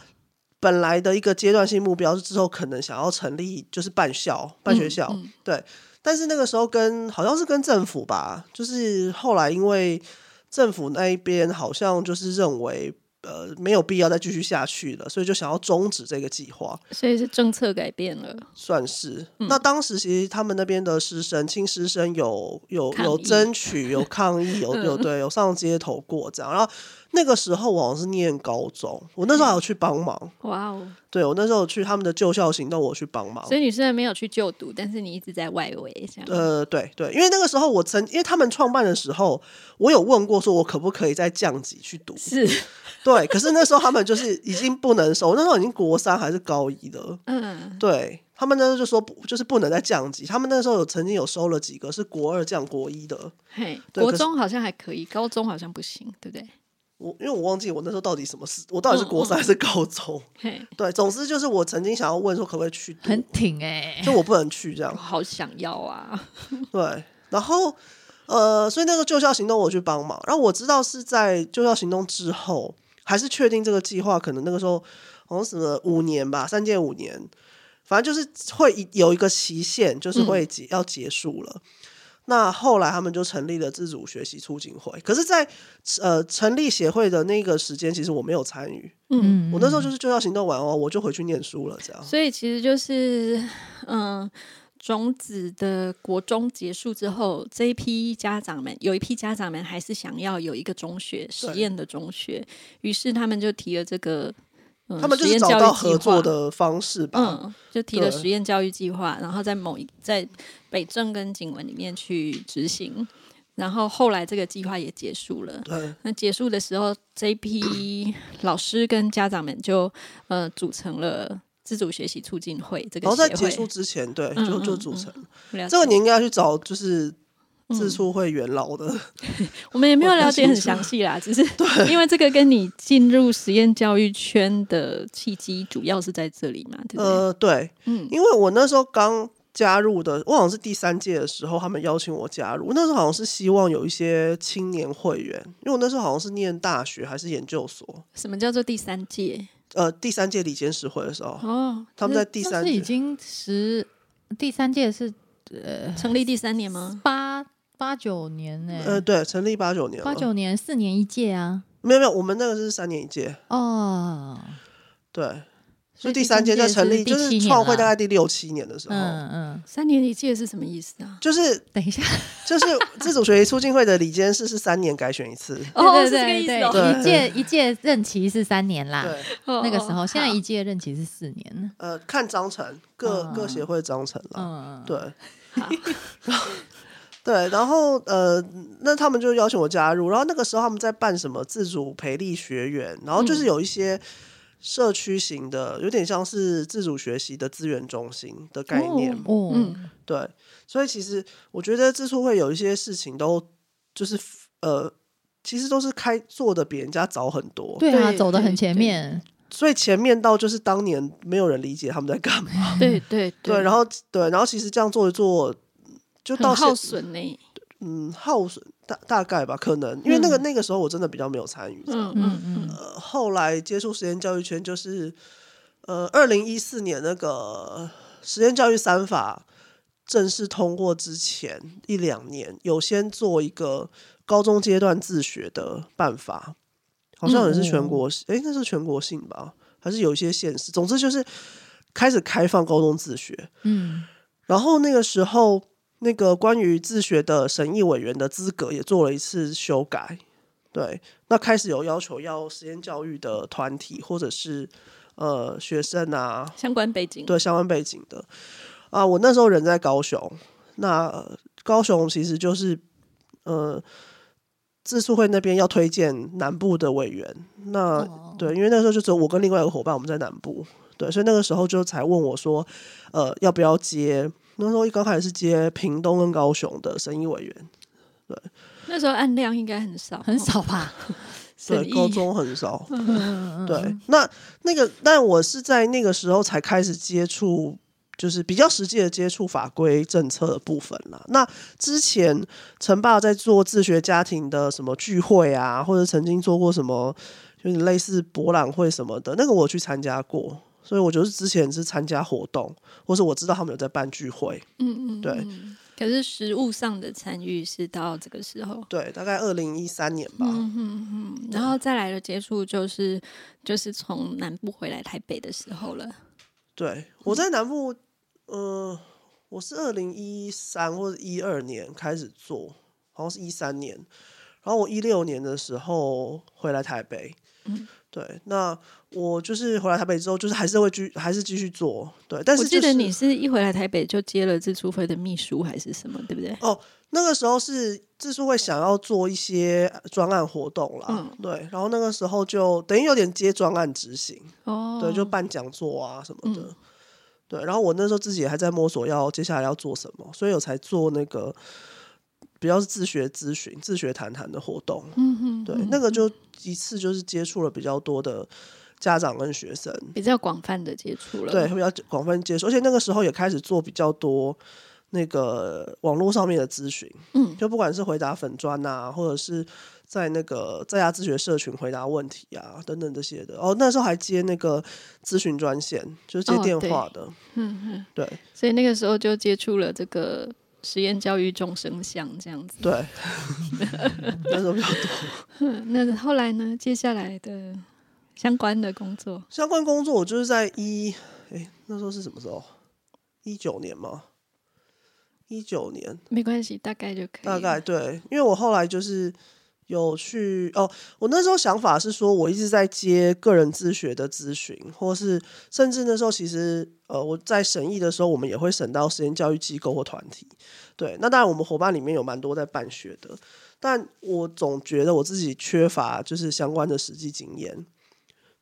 本来的一个阶段性目标是之后可能想要成立就是办校办学校，对。但是那个时候跟好像是跟政府吧，就是后来因为政府那一边好像就是认为。呃，没有必要再继续下去了，所以就想要终止这个计划。所以是政策改变了，算是。那当时其实他们那边的师生、亲师生有有有争取、有抗议、有 有对有上街头过这样，然后。那个时候我好像是念高中，我那时候还有去帮忙。哇哦！对我那时候去他们的救校行动，我去帮忙。所以你虽然没有去就读，但是你一直在外围。呃，对对，因为那个时候我曾，因为他们创办的时候，我有问过，说我可不可以再降级去读？是，对。可是那时候他们就是已经不能收，那时候已经国三还是高一的。嗯，对他们那时候就说不，就是不能再降级。他们那时候有曾经有收了几个是国二降国一的。嘿，国中好像还可以，高中好像不行，对不对？我因为我忘记我那时候到底什么事，我到底是国三还是高中？对，总之就是我曾经想要问说可不可以去，很挺哎，就我不能去这样，好想要啊。对，然后呃，所以那个救校行动我去帮忙，然后我知道是在救校行动之后，还是确定这个计划，可能那个时候好像什么五年吧，三届五年，反正就是会有一个期限，就是会结要结束了。那后来他们就成立了自主学习促进会，可是，在呃成立协会的那个时间，其实我没有参与。嗯，我那时候就是就要行动完哦，我就回去念书了，这样。所以其实就是嗯。种子的国中结束之后，这一批家长们有一批家长们还是想要有一个中学实验的中学，于是他们就提了这个，他们就是找到合作的方式吧，嗯，就提了实验教育计划，然后在某一在北正跟景文里面去执行，然后后来这个计划也结束了，对，那结束的时候，这一批 老师跟家长们就呃组成了。自主学习促进会这个，然后在结束之前，对，就就组成。这个你应该要去找，就是自促会元老的。我们也没有了解很详细啦，只是因为这个跟你进入实验教育圈的契机，主要是在这里嘛，对不对？呃，对，嗯，因为我那时候刚加入的，我好像是第三届的时候，他们邀请我加入。那时候好像是希望有一些青年会员，因为我那时候好像是念大学还是研究所。什么叫做第三届？呃，第三届里监事会的时候，哦，他们在第三是已经十第三届是呃成立第三年吗？八八九年呢？呃，对，成立八九年，八九年四年一届啊？没有没有，我们那个是三年一届哦，对。就第三届在成立，就是创会大概第六七年的时候，嗯嗯，三年一届是什么意思啊？就是等一下，就是自主学习促进会的理监事是三年改选一次，哦，对对对，一届一届任期是三年啦，那个时候，现在一届任期是四年呃，看章程，各各协会章程了，嗯，对，对，然后呃，那他们就邀请我加入，然后那个时候他们在办什么自主培力学员，然后就是有一些。社区型的，有点像是自主学习的资源中心的概念。嗯，对，所以其实我觉得自处会有一些事情都就是呃，其实都是开做的比人家早很多。对啊，走的很前面。所以前面到就是当年没有人理解他们在干嘛。对 对对，然后对，然后其实这样做一做，就到耗损呢。嗯，耗损大大概吧，可能因为那个那个时候我真的比较没有参与。嗯嗯嗯。呃，后来接触实验教育圈，就是呃，二零一四年那个实验教育三法正式通过之前一两年，有先做一个高中阶段自学的办法，好像也是全国，哎，那是全国性吧？还是有一些县市？总之就是开始开放高中自学。嗯，然后那个时候。那个关于自学的审议委员的资格也做了一次修改，对，那开始有要求要实验教育的团体或者是呃学生啊，相关背景，对相关背景的。啊，我那时候人在高雄，那高雄其实就是呃自述会那边要推荐南部的委员，那对，因为那时候就只有我跟另外一个伙伴我们在南部，对，所以那个时候就才问我说，呃，要不要接。那时候一刚开始是接屏东跟高雄的审议委员，对，那时候案量应该很少，很少吧？对，高中很少。对，那那个，但我是在那个时候才开始接触，就是比较实际的接触法规政策的部分了。那之前陈爸在做自学家庭的什么聚会啊，或者曾经做过什么，就是类似博览会什么的，那个我去参加过。所以我就是之前是参加活动，或是我知道他们有在办聚会，嗯嗯，对。可是实物上的参与是到这个时候，对，大概二零一三年吧。嗯嗯嗯，然后再来的接触就是就是从南部回来台北的时候了。对，我在南部，呃，我是二零一三或者一二年开始做，好像是一三年，然后我一六年的时候回来台北，嗯。对，那我就是回来台北之后，就是还是会继还是继续做。对，但是我记得你是一回来台北就接了自出会的秘书还是什么，对不对？哦，那个时候是自出会想要做一些专案活动啦，嗯，对，然后那个时候就等于有点接专案执行，哦，对，就办讲座啊什么的，对，然后我那时候自己还在摸索要接下来要做什么，所以我才做那个。比较是自学咨询、自学谈谈的活动，嗯哼，对，那个就一次就是接触了比较多的家长跟学生，比较广泛的接触了，对，比较广泛接触，而且那个时候也开始做比较多那个网络上面的咨询，嗯，就不管是回答粉砖啊，或者是在那个在家自学社群回答问题啊，等等这些的。哦，那时候还接那个咨询专线，就是接电话的，嗯嗯，对。所以那个时候就接触了这个实验教育众生相这样子。对，那时候比较多。那后来呢？接下来的相关的工作，相关工作我就是在一，哎，那时候是什么时候？一九年吗？一九年没关系，大概就可以。大概对，因为我后来就是有去哦，我那时候想法是说，我一直在接个人自学的咨询，或是甚至那时候其实呃，我在审议的时候，我们也会审到实验教育机构或团体。对，那当然我们伙伴里面有蛮多在办学的，但我总觉得我自己缺乏就是相关的实际经验。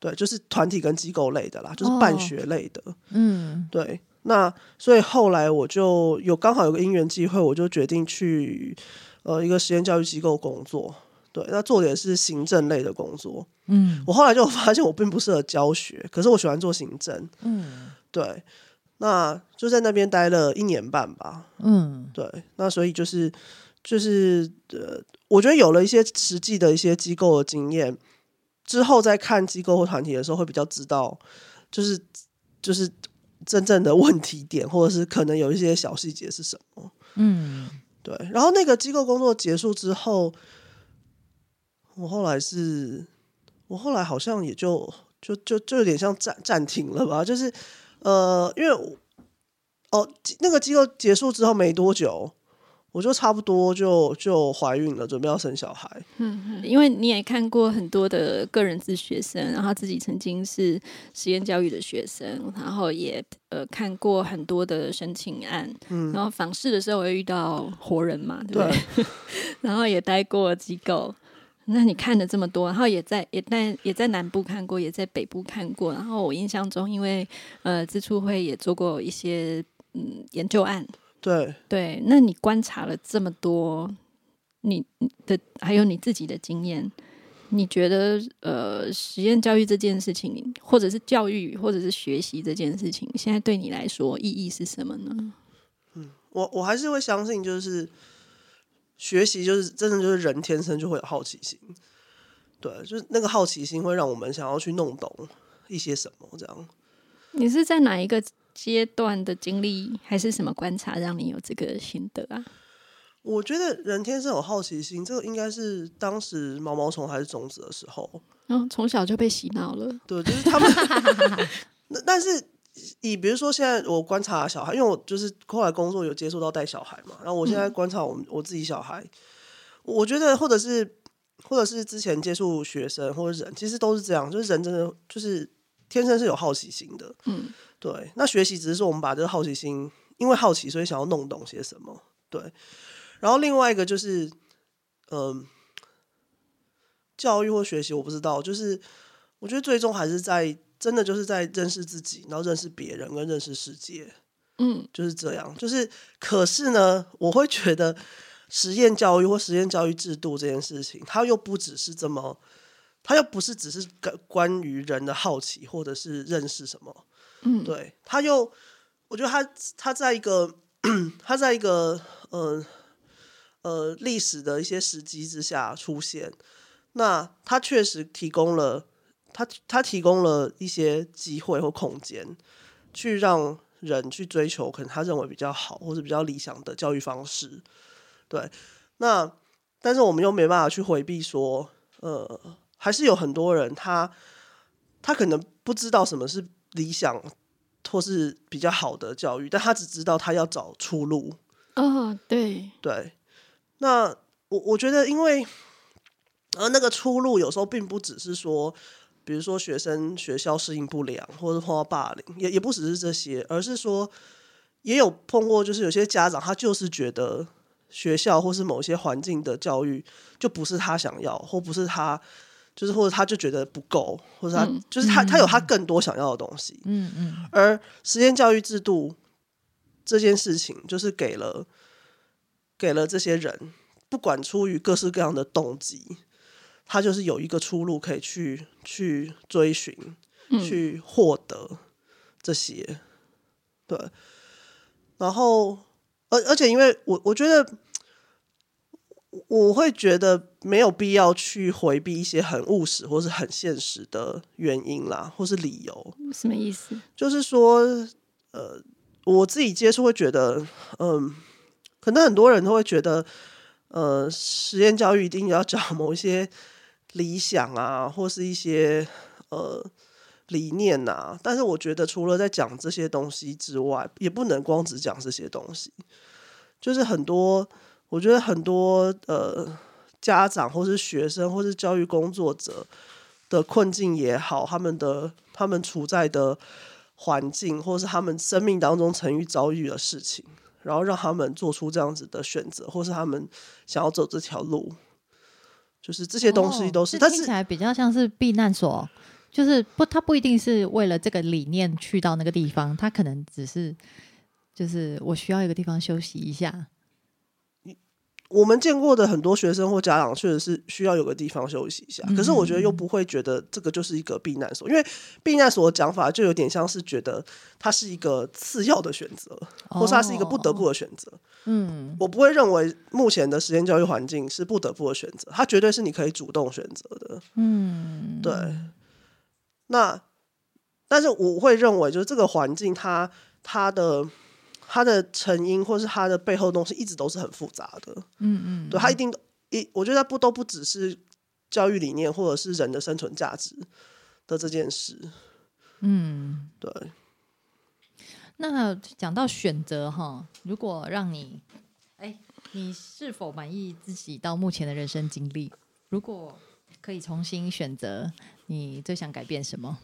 对，就是团体跟机构类的啦，就是办学类的。嗯，对。那所以后来我就有刚好有个因缘机会，我就决定去呃一个实验教育机构工作。对，那做的也是行政类的工作。嗯，我后来就发现我并不适合教学，可是我喜欢做行政。嗯，对，那就在那边待了一年半吧。嗯，对，那所以就是就是呃，我觉得有了一些实际的一些机构的经验之后，再看机构或团体的时候，会比较知道，就是就是。真正的问题点，或者是可能有一些小细节是什么？嗯，对。然后那个机构工作结束之后，我后来是，我后来好像也就就就就有点像暂暂停了吧。就是呃，因为哦，那个机构结束之后没多久。我就差不多就就怀孕了，准备要生小孩。嗯，因为你也看过很多的个人自学生，然后自己曾经是实验教育的学生，然后也呃看过很多的申请案。嗯，然后访视的时候会遇到活人嘛，对不对？然后也待过机构，那你看了这么多，然后也在也在也在南部看过，也在北部看过。然后我印象中，因为呃自处会也做过一些嗯研究案。对对，那你观察了这么多，你的还有你自己的经验，你觉得呃，实验教育这件事情，或者是教育，或者是学习这件事情，现在对你来说意义是什么呢？嗯，我我还是会相信，就是学习，就是真的就是人天生就会有好奇心，对，就是那个好奇心会让我们想要去弄懂一些什么，这样。你是在哪一个？阶段的经历还是什么观察，让你有这个心得啊？我觉得人天生有好奇心，这个应该是当时毛毛虫还是种子的时候，嗯，从小就被洗脑了。对，就是他们。那但是以比如说现在我观察小孩，因为我就是后来工作有接触到带小孩嘛，然后我现在观察我们我自己小孩，我觉得或者是或者是之前接触学生或者人，其实都是这样，就是人真的就是天生是有好奇心的，嗯。对，那学习只是说我们把这个好奇心，因为好奇，所以想要弄懂些什么。对，然后另外一个就是，嗯，教育或学习，我不知道，就是我觉得最终还是在真的就是在认识自己，然后认识别人跟认识世界。嗯，就是这样。就是可是呢，我会觉得实验教育或实验教育制度这件事情，它又不只是这么，它又不是只是关关于人的好奇或者是认识什么。嗯，对，他又，我觉得他他在一个 他在一个呃呃历史的一些时机之下出现，那他确实提供了他他提供了一些机会或空间，去让人去追求可能他认为比较好或者比较理想的教育方式。对，那但是我们又没办法去回避说，呃，还是有很多人他他可能不知道什么是。理想或是比较好的教育，但他只知道他要找出路。哦，对对。那我我觉得，因为而那个出路有时候并不只是说，比如说学生学校适应不良，或者碰到霸凌，也也不只是这些，而是说也有碰过，就是有些家长他就是觉得学校或是某些环境的教育就不是他想要，或不是他。就是或者他就觉得不够，或者他就是他他有他更多想要的东西。嗯嗯。而实验教育制度这件事情，就是给了给了这些人，不管出于各式各样的动机，他就是有一个出路可以去去追寻，去获得这些。对。然后而而且因为我我觉得。我会觉得没有必要去回避一些很务实或是很现实的原因啦，或是理由。什么意思？就是说，呃，我自己接触会觉得，嗯，可能很多人都会觉得，呃，实验教育一定要讲某一些理想啊，或是一些呃理念呐。但是我觉得，除了在讲这些东西之外，也不能光只讲这些东西，就是很多。我觉得很多呃家长或是学生或是教育工作者的困境也好，他们的他们处在的环境，或是他们生命当中曾遇遭遇的事情，然后让他们做出这样子的选择，或是他们想要走这条路，就是这些东西都是。听起来比较像是避难所，就是不，他不一定是为了这个理念去到那个地方，他可能只是就是我需要一个地方休息一下。我们见过的很多学生或家长，确实是需要有个地方休息一下。可是我觉得又不会觉得这个就是一个避难所，因为避难所的讲法就有点像是觉得它是一个次要的选择，或是它是一个不得不的选择。嗯，我不会认为目前的实验教育环境是不得不的选择，它绝对是你可以主动选择的。嗯，对。那但是我会认为，就是这个环境，它它的。它的成因或是它的背后东西一直都是很复杂的，嗯嗯，对，它一定一，我觉得不都不只是教育理念或者是人的生存价值的这件事，嗯，对。那讲到选择哈，如果让你，哎，你是否满意自己到目前的人生经历？如果可以重新选择，你最想改变什么？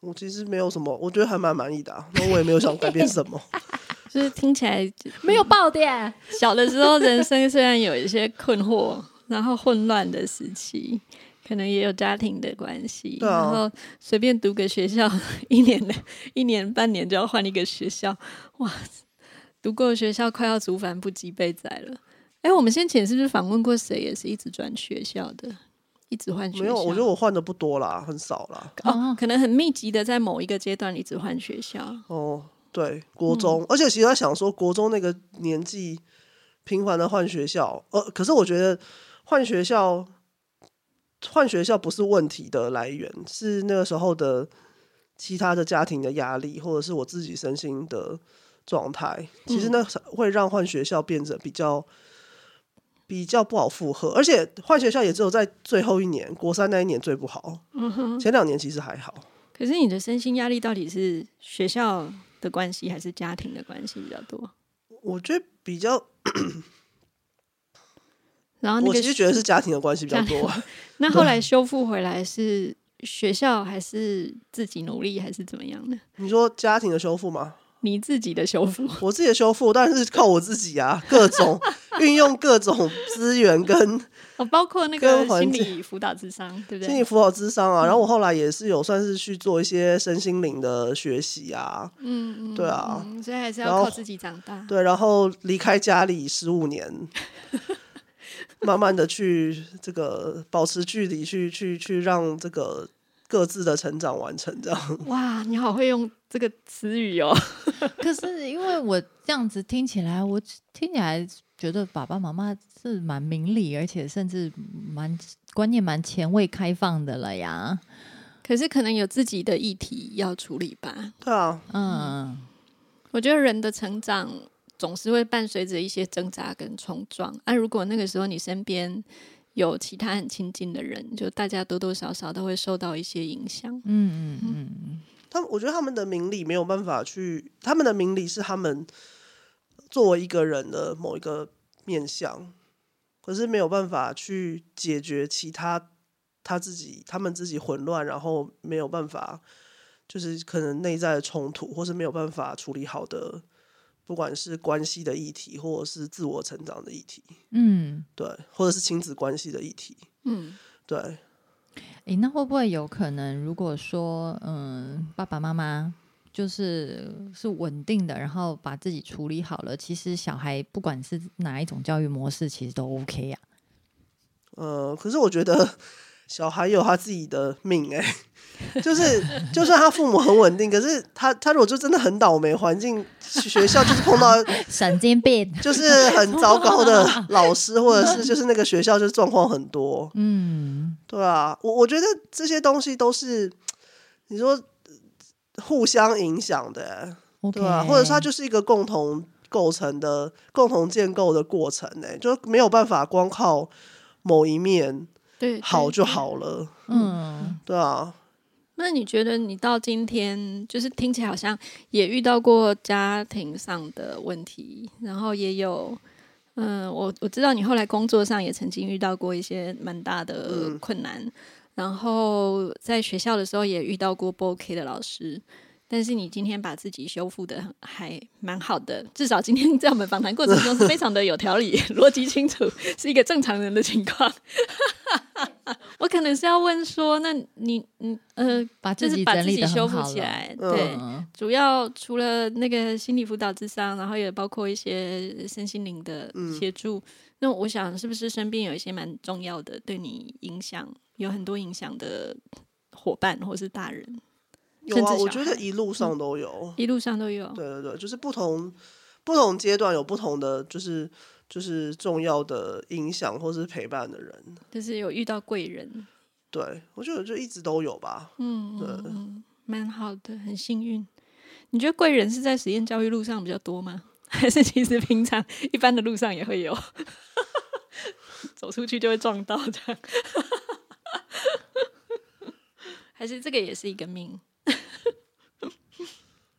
我其实没有什么，我觉得还蛮满意的。那我也没有想改变什么，就是听起来 没有爆点。小的时候，人生虽然有一些困惑，然后混乱的时期，可能也有家庭的关系，然后随便读个学校，一年的一年半年就要换一个学校，哇！读过学校快要竹繁不及被宰了。哎，我们先前是不是访问过谁，也是一直转学校的？一直换学校，没有，我觉得我换的不多啦，很少啦。哦，可能很密集的在某一个阶段一直换学校。哦，对，国中，而且其实他想说，国中那个年纪频繁的换学校，呃，可是我觉得换学校换学校不是问题的来源，是那个时候的其他的家庭的压力，或者是我自己身心的状态，其实那会让换学校变得比较。比较不好负荷，而且换学校也只有在最后一年，国三那一年最不好。嗯哼，前两年其实还好。可是你的身心压力到底是学校的关系，还是家庭的关系比较多？我觉得比较，然后我其实觉得是家庭的关系比较多。那后来修复回来是学校还是自己努力还是怎么样的？你说家庭的修复吗？你自己的修复，我自己的修复当然是靠我自己啊，各种运用各种资源跟，哦，包括那个心理辅导智商，对不对？心理辅导智商啊，然后我后来也是有算是去做一些身心灵的学习啊，嗯嗯，对啊，所以还是要靠自己长大。对，然后离开家里十五年，慢慢的去这个保持距离，去去去让这个。各自的成长完成，这样哇，你好会用这个词语哦。可是因为我这样子听起来，我听起来觉得爸爸妈妈是蛮明理，而且甚至蛮观念蛮前卫开放的了呀。可是可能有自己的议题要处理吧？对啊，嗯，我觉得人的成长总是会伴随着一些挣扎跟冲撞。啊，如果那个时候你身边。有其他很亲近的人，就大家多多少少都会受到一些影响。嗯嗯嗯，他们我觉得他们的名理没有办法去，他们的名理是他们作为一个人的某一个面相，可是没有办法去解决其他他自己他们自己混乱，然后没有办法，就是可能内在的冲突，或是没有办法处理好的。不管是关系的议题，或者是自我成长的议题，嗯，对，或者是亲子关系的议题，嗯，对。诶，那会不会有可能，如果说，嗯，爸爸妈妈就是是稳定的，然后把自己处理好了，其实小孩不管是哪一种教育模式，其实都 OK 呀。呃，可是我觉得 小孩有他自己的命哎。就是就算他父母很稳定，可是他他如果就真的很倒霉，环境学校就是碰到 神经病，就是很糟糕的老师，或者是就是那个学校就是状况很多。嗯，对啊，我我觉得这些东西都是你说互相影响的，对啊？或者说它就是一个共同构成的、共同建构的过程呢，就没有办法光靠某一面对好就好了。嗯，对啊。那你觉得你到今天，就是听起来好像也遇到过家庭上的问题，然后也有，嗯，我我知道你后来工作上也曾经遇到过一些蛮大的困难，然后在学校的时候也遇到过不 OK 的老师。但是你今天把自己修复的还蛮好的，至少今天在我们访谈过程中是非常的有条理、逻辑清楚，是一个正常人的情况。我可能是要问说，那你嗯呃，把自己把自己修复起来，对，主要除了那个心理辅导之上，然后也包括一些身心灵的协助。那我想，是不是身边有一些蛮重要的，对你影响有很多影响的伙伴或是大人？有啊，我觉得一路上都有，一路上都有。对对对，就是不同不同阶段有不同的，就是就是重要的影响或是陪伴的人，就是有遇到贵人。对，我觉得就一直都有吧。嗯，对，蛮好的，很幸运。你觉得贵人是在实验教育路上比较多吗？还是其实平常一般的路上也会有？走出去就会撞到这样？还是这个也是一个命？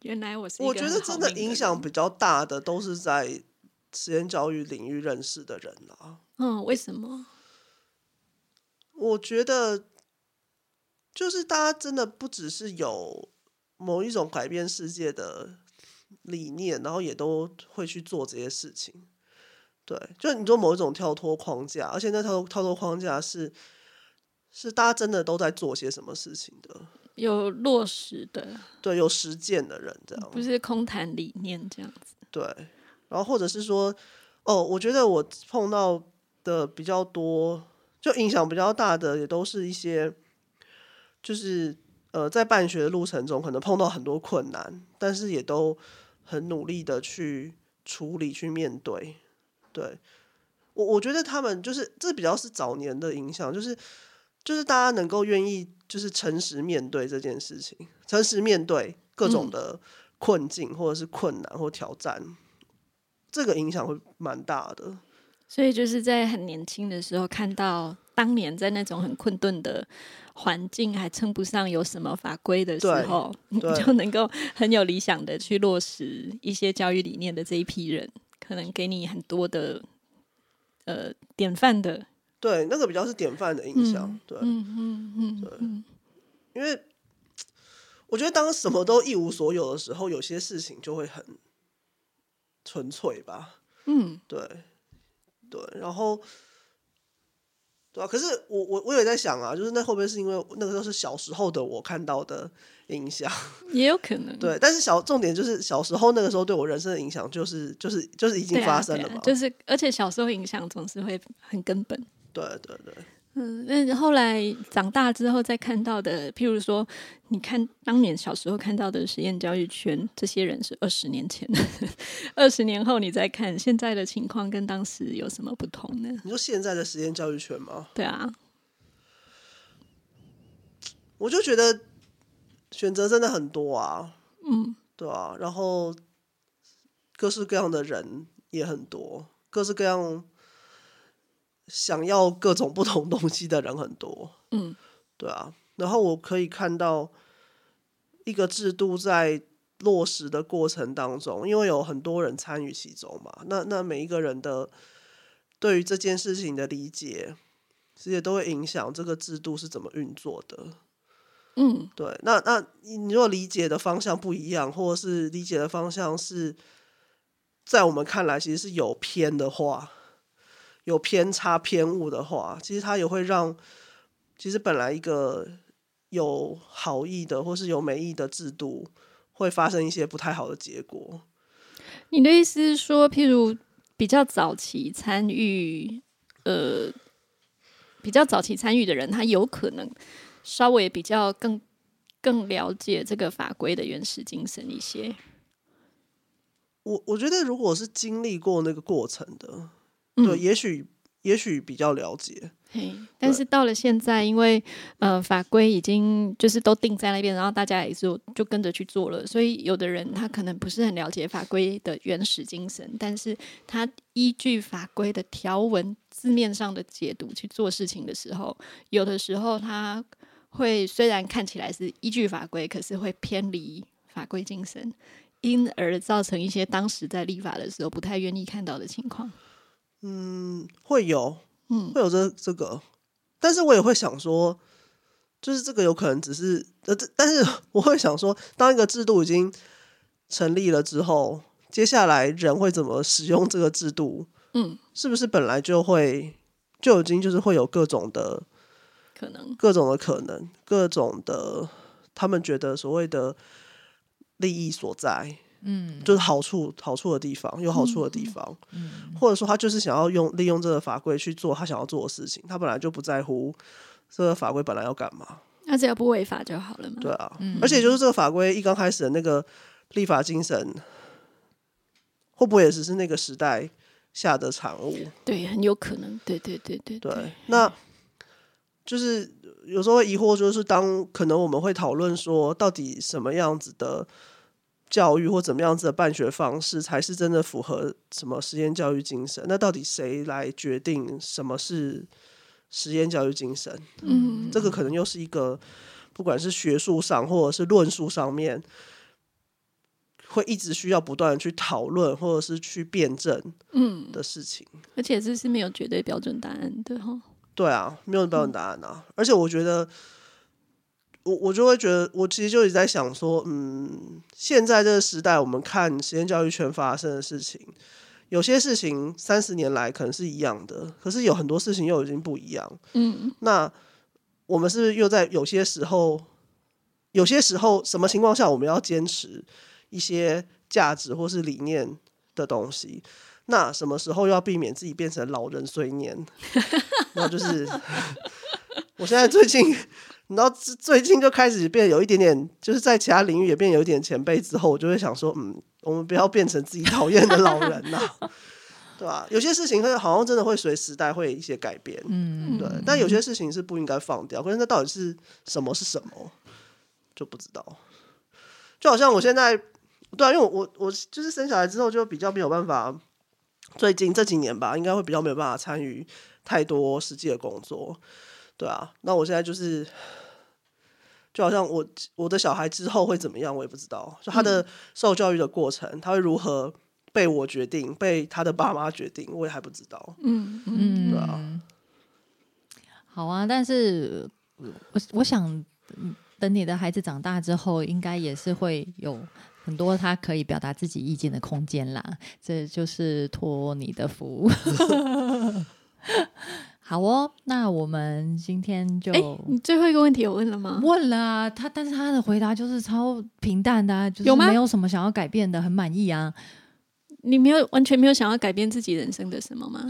原来我是我觉得真的影响比较大的都是在实验教育领域认识的人啊。嗯，为什么？我觉得就是大家真的不只是有某一种改变世界的理念，然后也都会去做这些事情。对，就你做某一种跳脱框架，而且那跳跳脱框架是是大家真的都在做些什么事情的。有落实的，对，有实践的人这样，不是空谈理念这样子。对，然后或者是说，哦，我觉得我碰到的比较多，就影响比较大的，也都是一些，就是呃，在办学的路程中，可能碰到很多困难，但是也都很努力的去处理、去面对。对我，我觉得他们就是这比较是早年的影响，就是就是大家能够愿意。就是诚实面对这件事情，诚实面对各种的困境或者是困难或挑战，这个影响会蛮大的。所以就是在很年轻的时候，看到当年在那种很困顿的环境，还称不上有什么法规的时候，你 就能够很有理想的去落实一些教育理念的这一批人，可能给你很多的呃典范的。对，那个比较是典范的印象。对，嗯嗯嗯，对，因为我觉得当什么都一无所有的时候，有些事情就会很纯粹吧。嗯，对，对，然后。对啊，可是我我我也在想啊，就是那会不会是因为那个时候是小时候的我看到的影响，也有可能。对，但是小重点就是小时候那个时候对我人生的影响，就是就是就是已经发生了嘛。就是而且小时候影响总是会很根本。对对对。嗯，那后来长大之后再看到的，譬如说，你看当年小时候看到的实验教育圈，这些人是二十年前，二十年后你再看现在的情况，跟当时有什么不同呢？你说现在的实验教育圈吗？对啊，我就觉得选择真的很多啊，嗯，对啊，然后各式各样的人也很多，各式各样。想要各种不同东西的人很多，嗯，对啊。然后我可以看到一个制度在落实的过程当中，因为有很多人参与其中嘛，那那每一个人的对于这件事情的理解，其实都会影响这个制度是怎么运作的。嗯，对。那那你如果理解的方向不一样，或者是理解的方向是在我们看来其实是有偏的话。有偏差偏误的话，其实它也会让，其实本来一个有好意的或是有美意的制度，会发生一些不太好的结果。你的意思是说，譬如比较早期参与呃比较早期参与的人，他有可能稍微比较更更了解这个法规的原始精神一些。我我觉得，如果是经历过那个过程的，对，也许也许比较了解。嘿，但是到了现在，因为呃法规已经就是都定在那边，然后大家也就就跟着去做了，所以有的人他可能不是很了解法规的原始精神，但是他依据法规的条文字面上的解读去做事情的时候，有的时候他会虽然看起来是依据法规，可是会偏离法规精神。因而造成一些当时在立法的时候不太愿意看到的情况。嗯，会有，嗯，会有这这个，但是我也会想说，就是这个有可能只是呃，这但是 我会想说，当一个制度已经成立了之后，接下来人会怎么使用这个制度？嗯，是不是本来就会就已经就是会有各种的可能，各种的可能，各种的他们觉得所谓的。利益所在，嗯，就是好处好处的地方，有好处的地方，嗯，或者说他就是想要用利用这个法规去做他想要做的事情，他本来就不在乎这个法规本来要干嘛，那只要不违法就好了嘛。对啊，而且就是这个法规一刚开始的那个立法精神，会不会也只是那个时代下的产物？对，很有可能。对对对对对，那就是有时候疑惑，就是当可能我们会讨论说，到底什么样子的。教育或怎么样子的办学方式才是真的符合什么实验教育精神？那到底谁来决定什么是实验教育精神？嗯，这个可能又是一个不管是学术上或者是论述上面，会一直需要不断的去讨论或者是去辩证嗯的事情。而且这是没有绝对标准答案的哈。对啊，没有标准答案啊。而且我觉得。我我就会觉得，我其实就一直在想说，嗯，现在这个时代，我们看实验教育圈发生的事情，有些事情三十年来可能是一样的，可是有很多事情又已经不一样。嗯，那我们是不是又在有些时候，有些时候什么情况下我们要坚持一些价值或是理念的东西？那什么时候要避免自己变成老人碎念？那就是 我现在最近。然后最近就开始变有一点点，就是在其他领域也变有一点前辈之后，我就会想说，嗯，我们不要变成自己讨厌的老人呐，对吧？有些事情会好像真的会随时代会一些改变，嗯，对。但有些事情是不应该放掉，可是那到底是什么是什么，就不知道。就好像我现在，对啊，因为我我就是生小孩之后就比较没有办法，最近这几年吧，应该会比较没有办法参与太多实际的工作，对啊。那我现在就是。就好像我我的小孩之后会怎么样，我也不知道。就他的受教育的过程，他会如何被我决定，被他的爸妈决定，我也还不知道。嗯嗯，对啊。好啊，但是我我想等你的孩子长大之后，应该也是会有很多他可以表达自己意见的空间啦。这就是托你的福。好哦，那我们今天就……你最后一个问题有问了吗？问了啊，他但是他的回答就是超平淡的，就是没有什么想要改变的，很满意啊。你没有完全没有想要改变自己人生的什么吗？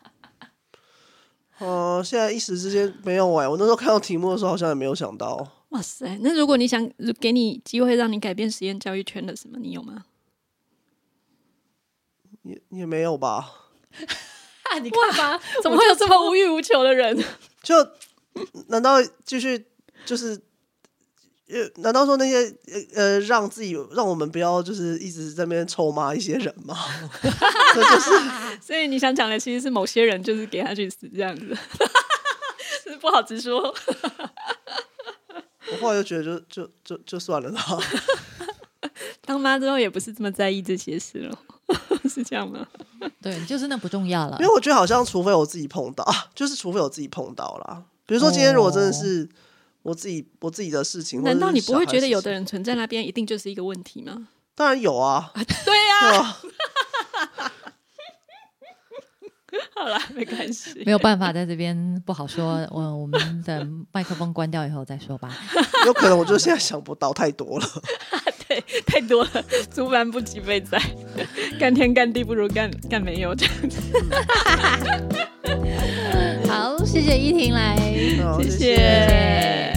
哦，现在一时之间没有哎。我那时候看到题目的时候，好像也没有想到。哇塞，那如果你想给你机会让你改变实验教育圈的什么，你有吗？也也没有吧。你看吧，怎么会有这么无欲无求的人？就难道继续就是？呃，难道说那些呃，让自己让我们不要就是一直在那边臭骂一些人吗？就是，所以你想讲的其实是某些人就是给他去死这样子，是不好直说。我后来就觉得，就就就就算了啦。当妈之后也不是这么在意这些事了。是这样吗？对，就是那不重要了。因为我觉得好像，除非我自己碰到，就是除非我自己碰到了。比如说今天如果真的是我自己我自己的事情，难道你不会觉得有的人存在那边一定就是一个问题吗？当然有啊，对呀。好了，没关系，没有办法在这边不好说。我我们的麦克风关掉以后再说吧。有可能我就现在想不到太多了。对，太多了，竹繁不及被宰，干天干地不如干干没有这样。子。好，谢谢依婷来，谢谢。